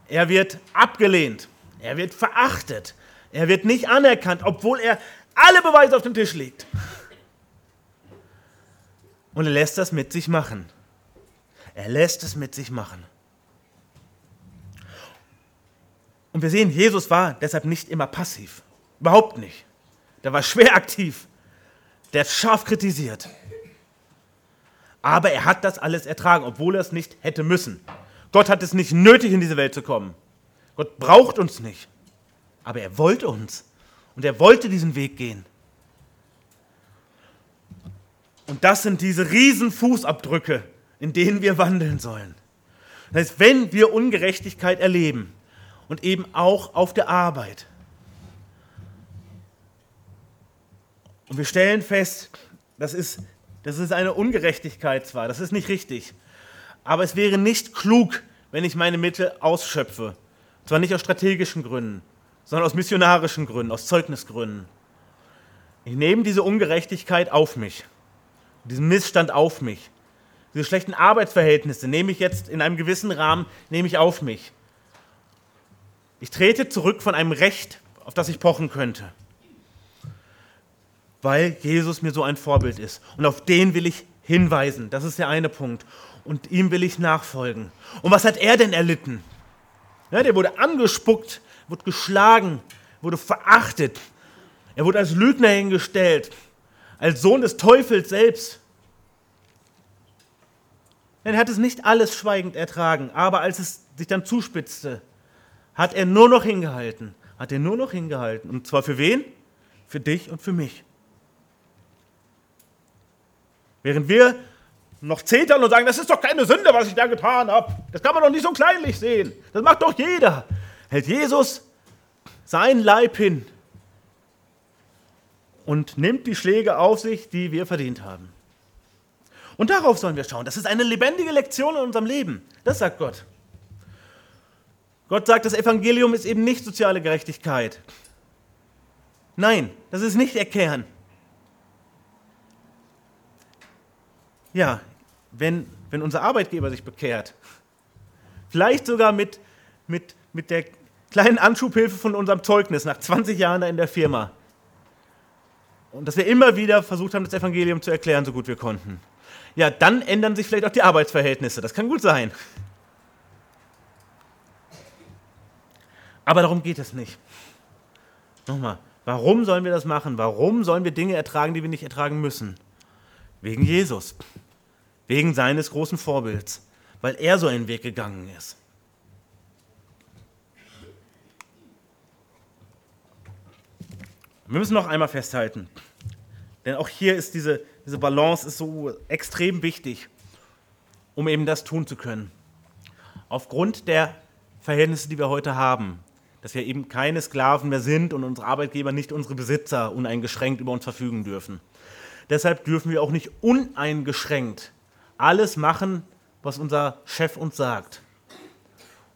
Er wird abgelehnt, er wird verachtet, er wird nicht anerkannt, obwohl er alle Beweise auf den Tisch legt. Und er lässt das mit sich machen. Er lässt es mit sich machen. Und wir sehen, Jesus war deshalb nicht immer passiv. Überhaupt nicht. Der war schwer aktiv. Der hat scharf kritisiert. Aber er hat das alles ertragen, obwohl er es nicht hätte müssen. Gott hat es nicht nötig, in diese Welt zu kommen. Gott braucht uns nicht. Aber er wollte uns. Und er wollte diesen Weg gehen. Und das sind diese riesen Fußabdrücke, in denen wir wandeln sollen. Das heißt, wenn wir Ungerechtigkeit erleben und eben auch auf der Arbeit, und wir stellen fest, das ist, das ist eine Ungerechtigkeit zwar, das ist nicht richtig, aber es wäre nicht klug, wenn ich meine Mittel ausschöpfe. Zwar nicht aus strategischen Gründen, sondern aus missionarischen Gründen, aus Zeugnisgründen. Ich nehme diese Ungerechtigkeit auf mich, diesen Missstand auf mich. Diese schlechten Arbeitsverhältnisse nehme ich jetzt in einem gewissen Rahmen, nehme ich auf mich. Ich trete zurück von einem Recht, auf das ich pochen könnte. Weil Jesus mir so ein Vorbild ist. Und auf den will ich hinweisen. Das ist der eine Punkt. Und ihm will ich nachfolgen. Und was hat er denn erlitten? Ja, der wurde angespuckt, wurde geschlagen, wurde verachtet. Er wurde als Lügner hingestellt, als Sohn des Teufels selbst. Er hat es nicht alles schweigend ertragen, aber als es sich dann zuspitzte, hat er nur noch hingehalten. Hat er nur noch hingehalten. Und zwar für wen? Für dich und für mich. Während wir noch zetern und sagen, das ist doch keine Sünde, was ich da getan habe. Das kann man doch nicht so kleinlich sehen. Das macht doch jeder. Hält Jesus sein Leib hin und nimmt die Schläge auf sich, die wir verdient haben. Und darauf sollen wir schauen. Das ist eine lebendige Lektion in unserem Leben. Das sagt Gott. Gott sagt, das Evangelium ist eben nicht soziale Gerechtigkeit. Nein, das ist nicht der Kern. Ja, wenn, wenn unser Arbeitgeber sich bekehrt, vielleicht sogar mit, mit, mit der kleinen Anschubhilfe von unserem Zeugnis nach 20 Jahren da in der Firma, und dass wir immer wieder versucht haben, das Evangelium zu erklären, so gut wir konnten. Ja, dann ändern sich vielleicht auch die Arbeitsverhältnisse. Das kann gut sein. Aber darum geht es nicht. Nochmal, warum sollen wir das machen? Warum sollen wir Dinge ertragen, die wir nicht ertragen müssen? Wegen Jesus. Wegen seines großen Vorbilds. Weil er so einen Weg gegangen ist. Wir müssen noch einmal festhalten, denn auch hier ist diese, diese Balance ist so extrem wichtig, um eben das tun zu können. Aufgrund der Verhältnisse, die wir heute haben, dass wir eben keine Sklaven mehr sind und unsere Arbeitgeber nicht unsere Besitzer uneingeschränkt über uns verfügen dürfen. Deshalb dürfen wir auch nicht uneingeschränkt alles machen, was unser Chef uns sagt.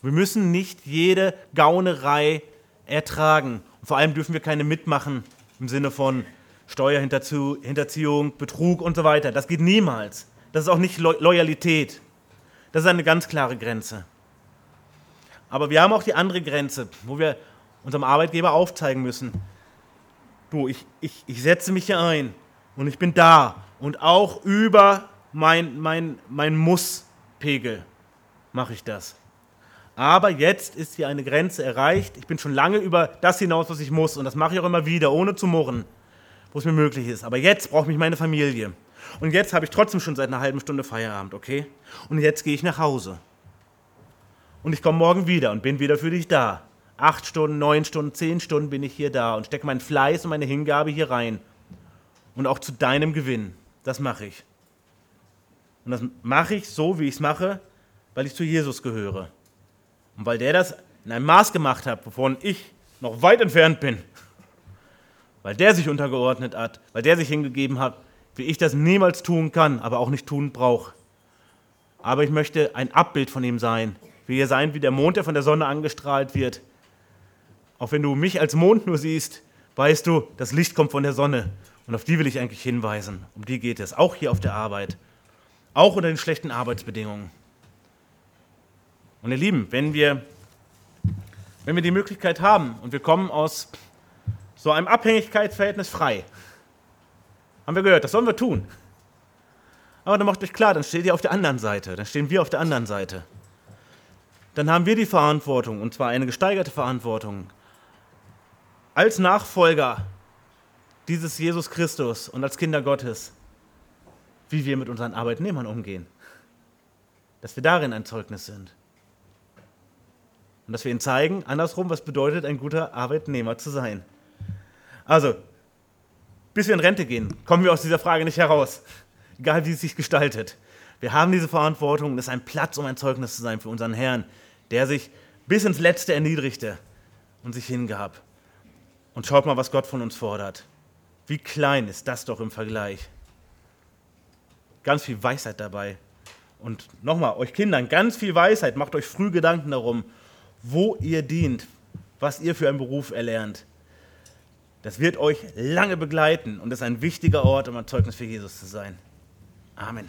Wir müssen nicht jede Gaunerei ertragen. Und vor allem dürfen wir keine mitmachen im Sinne von Steuerhinterziehung, Betrug und so weiter. Das geht niemals. Das ist auch nicht Lo Loyalität. Das ist eine ganz klare Grenze. Aber wir haben auch die andere Grenze, wo wir unserem Arbeitgeber aufzeigen müssen, du, ich, ich, ich setze mich hier ein und ich bin da und auch über mein, mein, mein Muss-Pegel mache ich das. Aber jetzt ist hier eine Grenze erreicht. Ich bin schon lange über das hinaus, was ich muss. Und das mache ich auch immer wieder, ohne zu murren, wo es mir möglich ist. Aber jetzt braucht mich meine Familie. Und jetzt habe ich trotzdem schon seit einer halben Stunde Feierabend, okay? Und jetzt gehe ich nach Hause. Und ich komme morgen wieder und bin wieder für dich da. Acht Stunden, neun Stunden, zehn Stunden bin ich hier da und stecke meinen Fleiß und meine Hingabe hier rein. Und auch zu deinem Gewinn. Das mache ich. Und das mache ich so, wie ich es mache, weil ich zu Jesus gehöre. Und weil der das in einem Maß gemacht hat, wovon ich noch weit entfernt bin, weil der sich untergeordnet hat, weil der sich hingegeben hat, wie ich das niemals tun kann, aber auch nicht tun brauche. Aber ich möchte ein Abbild von ihm sein, wie er sein, wie der Mond, der von der Sonne angestrahlt wird. Auch wenn du mich als Mond nur siehst, weißt du, das Licht kommt von der Sonne. Und auf die will ich eigentlich hinweisen. Um die geht es, auch hier auf der Arbeit. Auch unter den schlechten Arbeitsbedingungen. Und ihr Lieben, wenn wir, wenn wir die Möglichkeit haben und wir kommen aus so einem Abhängigkeitsverhältnis frei, haben wir gehört, das sollen wir tun. Aber dann macht euch klar, dann steht ihr auf der anderen Seite, dann stehen wir auf der anderen Seite. Dann haben wir die Verantwortung, und zwar eine gesteigerte Verantwortung, als Nachfolger dieses Jesus Christus und als Kinder Gottes, wie wir mit unseren Arbeitnehmern umgehen. Dass wir darin ein Zeugnis sind. Und dass wir ihnen zeigen, andersrum, was bedeutet, ein guter Arbeitnehmer zu sein. Also, bis wir in Rente gehen, kommen wir aus dieser Frage nicht heraus. Egal wie es sich gestaltet. Wir haben diese Verantwortung und es ist ein Platz, um ein Zeugnis zu sein für unseren Herrn, der sich bis ins Letzte erniedrigte und sich hingab. Und schaut mal, was Gott von uns fordert. Wie klein ist das doch im Vergleich. Ganz viel Weisheit dabei. Und nochmal, euch Kindern, ganz viel Weisheit. Macht euch früh Gedanken darum, wo ihr dient, was ihr für einen Beruf erlernt. Das wird euch lange begleiten und ist ein wichtiger Ort, um ein Zeugnis für Jesus zu sein. Amen.